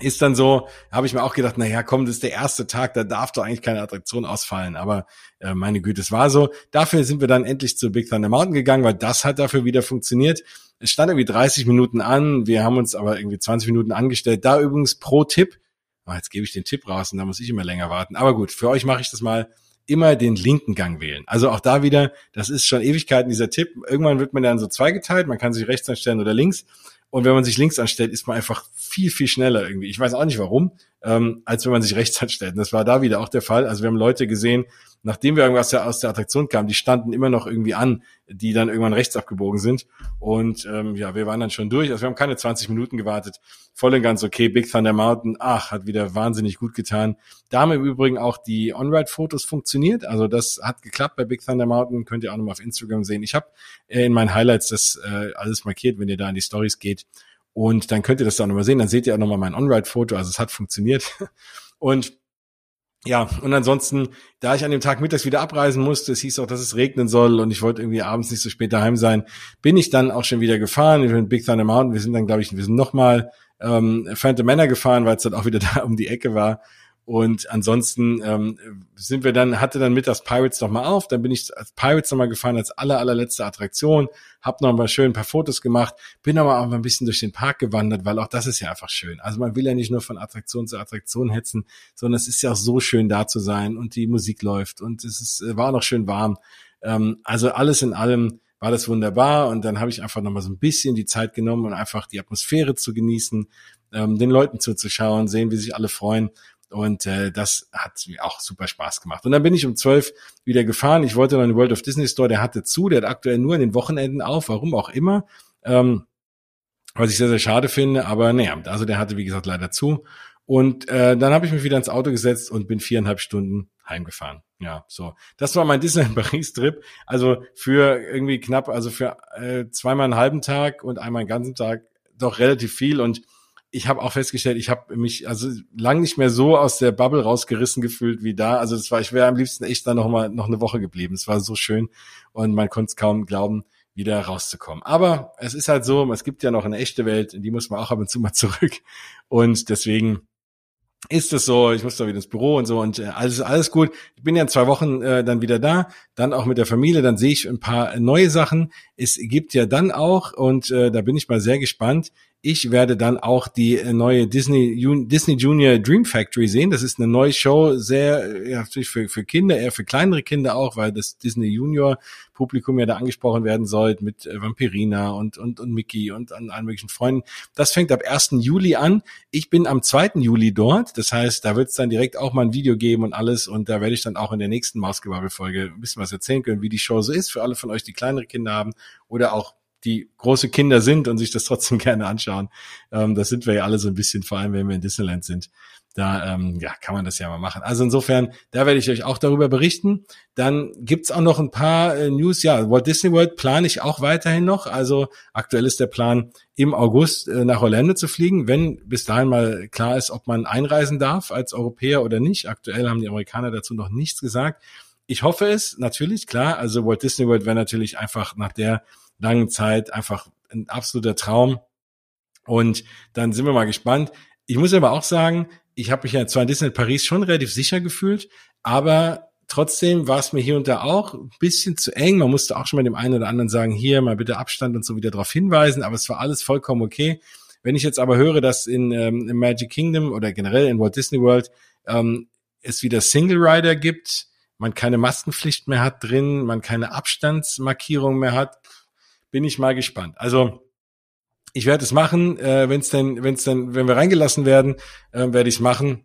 ist dann so, habe ich mir auch gedacht, naja, komm, das ist der erste Tag, da darf doch eigentlich keine Attraktion ausfallen. Aber äh, meine Güte, es war so. Dafür sind wir dann endlich zu Big Thunder Mountain gegangen, weil das hat dafür wieder funktioniert. Es stand irgendwie 30 Minuten an, wir haben uns aber irgendwie 20 Minuten angestellt. Da übrigens pro Tipp, oh, jetzt gebe ich den Tipp raus und da muss ich immer länger warten. Aber gut, für euch mache ich das mal immer den linken Gang wählen. Also auch da wieder, das ist schon Ewigkeiten dieser Tipp. Irgendwann wird man dann so zweigeteilt, man kann sich rechts anstellen oder links. Und wenn man sich links anstellt, ist man einfach viel, viel schneller irgendwie. Ich weiß auch nicht warum, ähm, als wenn man sich rechts anstellt. Und das war da wieder auch der Fall. Also wir haben Leute gesehen, nachdem wir irgendwas aus der Attraktion kamen, die standen immer noch irgendwie an, die dann irgendwann rechts abgebogen sind. Und ähm, ja, wir waren dann schon durch. Also wir haben keine 20 Minuten gewartet. Voll und ganz okay. Big Thunder Mountain, ach, hat wieder wahnsinnig gut getan. Da haben im Übrigen auch die On-Ride-Fotos funktioniert. Also das hat geklappt bei Big Thunder Mountain. Könnt ihr auch nochmal auf Instagram sehen. Ich habe äh, in meinen Highlights das äh, alles markiert, wenn ihr da in die Stories geht. Und dann könnt ihr das da nochmal sehen. Dann seht ihr auch nochmal mein On-Ride-Foto. Also es hat funktioniert. Und ja, und ansonsten, da ich an dem Tag mittags wieder abreisen musste, es hieß auch, dass es regnen soll und ich wollte irgendwie abends nicht so spät daheim sein, bin ich dann auch schon wieder gefahren. Ich bin Big Thunder Mountain. Wir sind dann, glaube ich, wir sind nochmal ähm, Phantom Manor gefahren, weil es dann auch wieder da um die Ecke war. Und ansonsten ähm, sind wir dann, hatte dann mittags Pirates noch mal auf. Dann bin ich als Pirates noch mal gefahren als aller, allerletzte Attraktion. Hab noch mal schön ein paar Fotos gemacht. Bin aber auch mal ein bisschen durch den Park gewandert, weil auch das ist ja einfach schön. Also man will ja nicht nur von Attraktion zu Attraktion hetzen, sondern es ist ja auch so schön da zu sein und die Musik läuft und es ist, äh, war auch noch schön warm. Ähm, also alles in allem war das wunderbar und dann habe ich einfach noch mal so ein bisschen die Zeit genommen und einfach die Atmosphäre zu genießen, ähm, den Leuten zuzuschauen, sehen, wie sich alle freuen und äh, das hat mir auch super Spaß gemacht. Und dann bin ich um zwölf wieder gefahren. Ich wollte noch in den World of Disney Store, der hatte zu, der hat aktuell nur in den Wochenenden auf, warum auch immer. Ähm, was ich sehr, sehr schade finde, aber naja, also der hatte, wie gesagt, leider zu. Und äh, dann habe ich mich wieder ins Auto gesetzt und bin viereinhalb Stunden heimgefahren. Ja, so. Das war mein Disneyland Paris-Trip. Also für irgendwie knapp, also für äh, zweimal einen halben Tag und einmal einen ganzen Tag doch relativ viel. Und ich habe auch festgestellt, ich habe mich also lang nicht mehr so aus der Bubble rausgerissen gefühlt wie da. Also das war, ich wäre am liebsten echt da noch mal noch eine Woche geblieben. Es war so schön und man konnte es kaum glauben, wieder rauszukommen. Aber es ist halt so, es gibt ja noch eine echte Welt, in die muss man auch ab und zu mal zurück. Und deswegen ist es so, ich muss da wieder ins Büro und so und äh, alles alles gut. Ich bin ja in zwei Wochen äh, dann wieder da, dann auch mit der Familie, dann sehe ich ein paar neue Sachen. Es gibt ja dann auch und äh, da bin ich mal sehr gespannt. Ich werde dann auch die äh, neue Disney, Disney Junior Dream Factory sehen. Das ist eine neue Show, sehr, ja, natürlich für, für Kinder, eher für kleinere Kinder auch, weil das Disney Junior Publikum ja da angesprochen werden soll mit äh, Vampirina und, und, und Mickey und an allen möglichen Freunden. Das fängt ab 1. Juli an. Ich bin am 2. Juli dort. Das heißt, da wird es dann direkt auch mal ein Video geben und alles. Und da werde ich dann auch in der nächsten Mausgebabbel-Folge ein bisschen was erzählen können, wie die Show so ist für alle von euch, die kleinere Kinder haben oder auch die große Kinder sind und sich das trotzdem gerne anschauen. Ähm, das sind wir ja alle so ein bisschen, vor allem wenn wir in Disneyland sind. Da ähm, ja, kann man das ja mal machen. Also insofern, da werde ich euch auch darüber berichten. Dann gibt's auch noch ein paar äh, News. Ja, Walt Disney World plane ich auch weiterhin noch. Also aktuell ist der Plan, im August äh, nach Orlando zu fliegen, wenn bis dahin mal klar ist, ob man einreisen darf als Europäer oder nicht. Aktuell haben die Amerikaner dazu noch nichts gesagt. Ich hoffe es, natürlich, klar. Also Walt Disney World wäre natürlich einfach nach der langen Zeit einfach ein absoluter Traum. Und dann sind wir mal gespannt. Ich muss aber auch sagen, ich habe mich ja zwar in Disneyland Paris schon relativ sicher gefühlt, aber trotzdem war es mir hier und da auch ein bisschen zu eng. Man musste auch schon mal dem einen oder anderen sagen, hier mal bitte Abstand und so wieder darauf hinweisen, aber es war alles vollkommen okay. Wenn ich jetzt aber höre, dass in, ähm, in Magic Kingdom oder generell in Walt Disney World ähm, es wieder Single Rider gibt, man keine Maskenpflicht mehr hat drin, man keine Abstandsmarkierung mehr hat, bin ich mal gespannt. Also ich werde es machen, äh, wenn es denn, wenn es denn, wenn wir reingelassen werden, äh, werde ich es machen.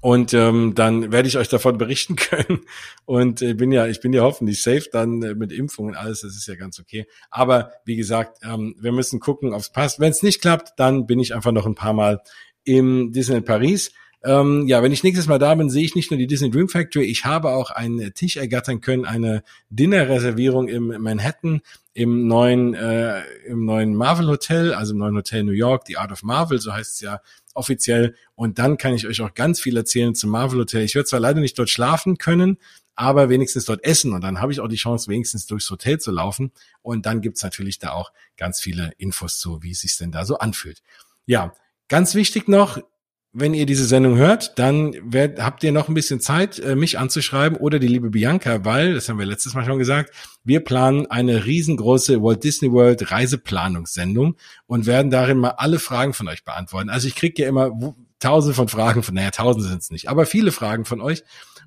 Und ähm, dann werde ich euch davon berichten können. Und äh, bin ja, ich bin ja hoffentlich safe dann äh, mit Impfungen alles. Das ist ja ganz okay. Aber wie gesagt, ähm, wir müssen gucken, ob es passt. Wenn es nicht klappt, dann bin ich einfach noch ein paar Mal im Disneyland Paris. Ähm, ja, wenn ich nächstes Mal da bin, sehe ich nicht nur die Disney Dream Factory, ich habe auch einen Tisch ergattern können, eine Dinnerreservierung im Manhattan, im neuen, äh, im neuen Marvel Hotel, also im neuen Hotel New York, die Art of Marvel, so heißt es ja offiziell. Und dann kann ich euch auch ganz viel erzählen zum Marvel Hotel. Ich werde zwar leider nicht dort schlafen können, aber wenigstens dort essen und dann habe ich auch die Chance, wenigstens durchs Hotel zu laufen. Und dann gibt's natürlich da auch ganz viele Infos zu, wie es sich denn da so anfühlt. Ja, ganz wichtig noch, wenn ihr diese Sendung hört, dann werdet, habt ihr noch ein bisschen Zeit, äh, mich anzuschreiben oder die liebe Bianca, weil, das haben wir letztes Mal schon gesagt, wir planen eine riesengroße Walt Disney World Reiseplanungssendung und werden darin mal alle Fragen von euch beantworten. Also ich kriege ja immer tausende von Fragen von, naja, tausende sind es nicht, aber viele Fragen von euch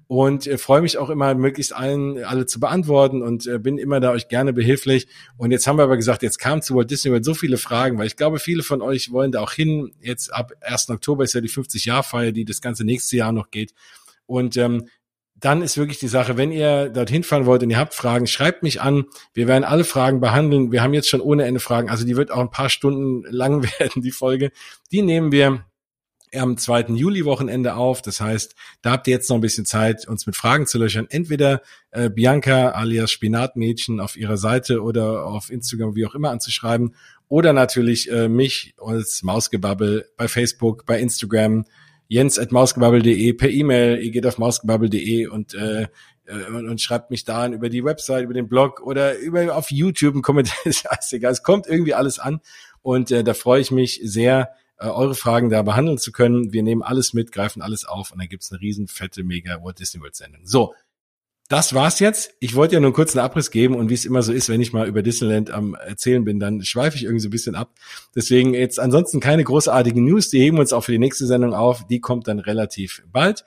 und äh, freue mich auch immer, möglichst allen alle zu beantworten und äh, bin immer da euch gerne behilflich. Und jetzt haben wir aber gesagt, jetzt kam zu Walt Disney World so viele Fragen, weil ich glaube, viele von euch wollen da auch hin. Jetzt ab 1. Oktober ist ja die 50-Jahr-Feier, die das ganze nächste Jahr noch geht. Und ähm, dann ist wirklich die Sache, wenn ihr dorthin fahren wollt und ihr habt Fragen, schreibt mich an. Wir werden alle Fragen behandeln. Wir haben jetzt schon ohne Ende Fragen. Also die wird auch ein paar Stunden lang werden, die Folge. Die nehmen wir am 2. Juli-Wochenende auf. Das heißt, da habt ihr jetzt noch ein bisschen Zeit, uns mit Fragen zu löchern. Entweder äh, Bianca alias Spinatmädchen auf ihrer Seite oder auf Instagram, wie auch immer, anzuschreiben. Oder natürlich äh, mich als Mausgebabbel bei Facebook, bei Instagram, jens at mausgebabbel.de, per E-Mail, ihr geht auf mausgebabbel.de und äh, äh, und, und schreibt mich da an über die Website, über den Blog oder über auf YouTube ein Kommentar. Ist egal. Es kommt irgendwie alles an. Und äh, da freue ich mich sehr, äh, eure Fragen da behandeln zu können. Wir nehmen alles mit, greifen alles auf und dann gibt's eine riesen fette, mega Walt Disney World Sendung. So, das war's jetzt. Ich wollte ja nur einen Abriss geben und wie es immer so ist, wenn ich mal über Disneyland am Erzählen bin, dann schweife ich irgendwie so ein bisschen ab. Deswegen jetzt ansonsten keine großartigen News. Die heben uns auch für die nächste Sendung auf. Die kommt dann relativ bald.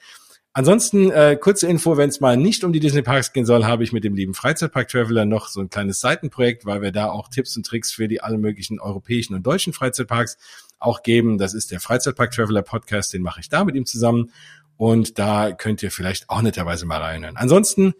Ansonsten äh, kurze Info, wenn es mal nicht um die Disney Parks gehen soll, habe ich mit dem lieben Freizeitpark Traveler noch so ein kleines Seitenprojekt, weil wir da auch Tipps und Tricks für die alle möglichen europäischen und deutschen Freizeitparks auch geben. Das ist der Freizeitpark Traveler Podcast, den mache ich da mit ihm zusammen. Und da könnt ihr vielleicht auch netterweise mal reinhören. Ansonsten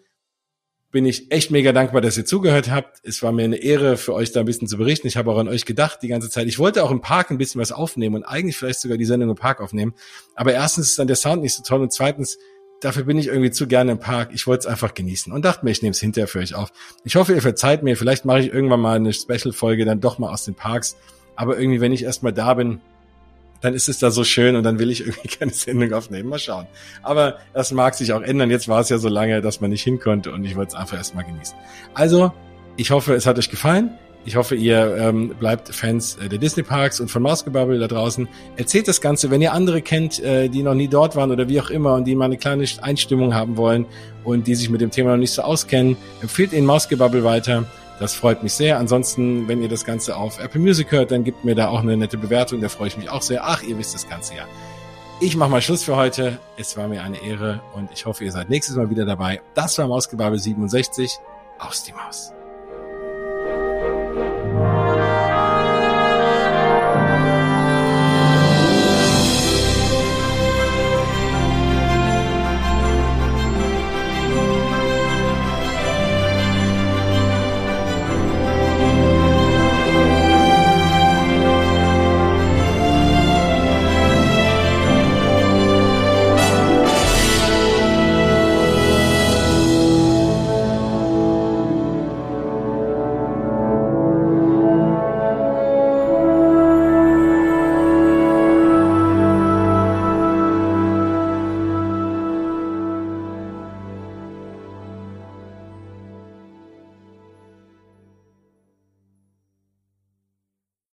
bin ich echt mega dankbar, dass ihr zugehört habt. Es war mir eine Ehre, für euch da ein bisschen zu berichten. Ich habe auch an euch gedacht die ganze Zeit. Ich wollte auch im Park ein bisschen was aufnehmen und eigentlich vielleicht sogar die Sendung im Park aufnehmen. Aber erstens ist dann der Sound nicht so toll und zweitens, dafür bin ich irgendwie zu gerne im Park. Ich wollte es einfach genießen und dachte mir, ich nehme es hinterher für euch auf. Ich hoffe, ihr verzeiht mir. Vielleicht mache ich irgendwann mal eine Special-Folge dann doch mal aus den Parks. Aber irgendwie, wenn ich erstmal da bin, dann ist es da so schön und dann will ich irgendwie keine Sendung aufnehmen. Mal schauen. Aber das mag sich auch ändern. Jetzt war es ja so lange, dass man nicht hin konnte und ich wollte es einfach erstmal genießen. Also, ich hoffe, es hat euch gefallen. Ich hoffe, ihr ähm, bleibt Fans äh, der Disney Parks und von Mausgebubble da draußen. Erzählt das Ganze, wenn ihr andere kennt, äh, die noch nie dort waren oder wie auch immer und die mal eine kleine Einstimmung haben wollen und die sich mit dem Thema noch nicht so auskennen. Empfehlt ihnen Mausgebubble weiter Das freut mich sehr. Ansonsten, wenn ihr das Ganze auf Apple Music hört, dann gebt mir da auch eine nette Bewertung. Da freue ich mich auch sehr. Ach, ihr wisst das Ganze ja. Ich mache mal Schluss für heute. Es war mir eine Ehre und ich hoffe, ihr seid nächstes Mal wieder dabei. Das war Mausgebabbel 67 aus die Maus.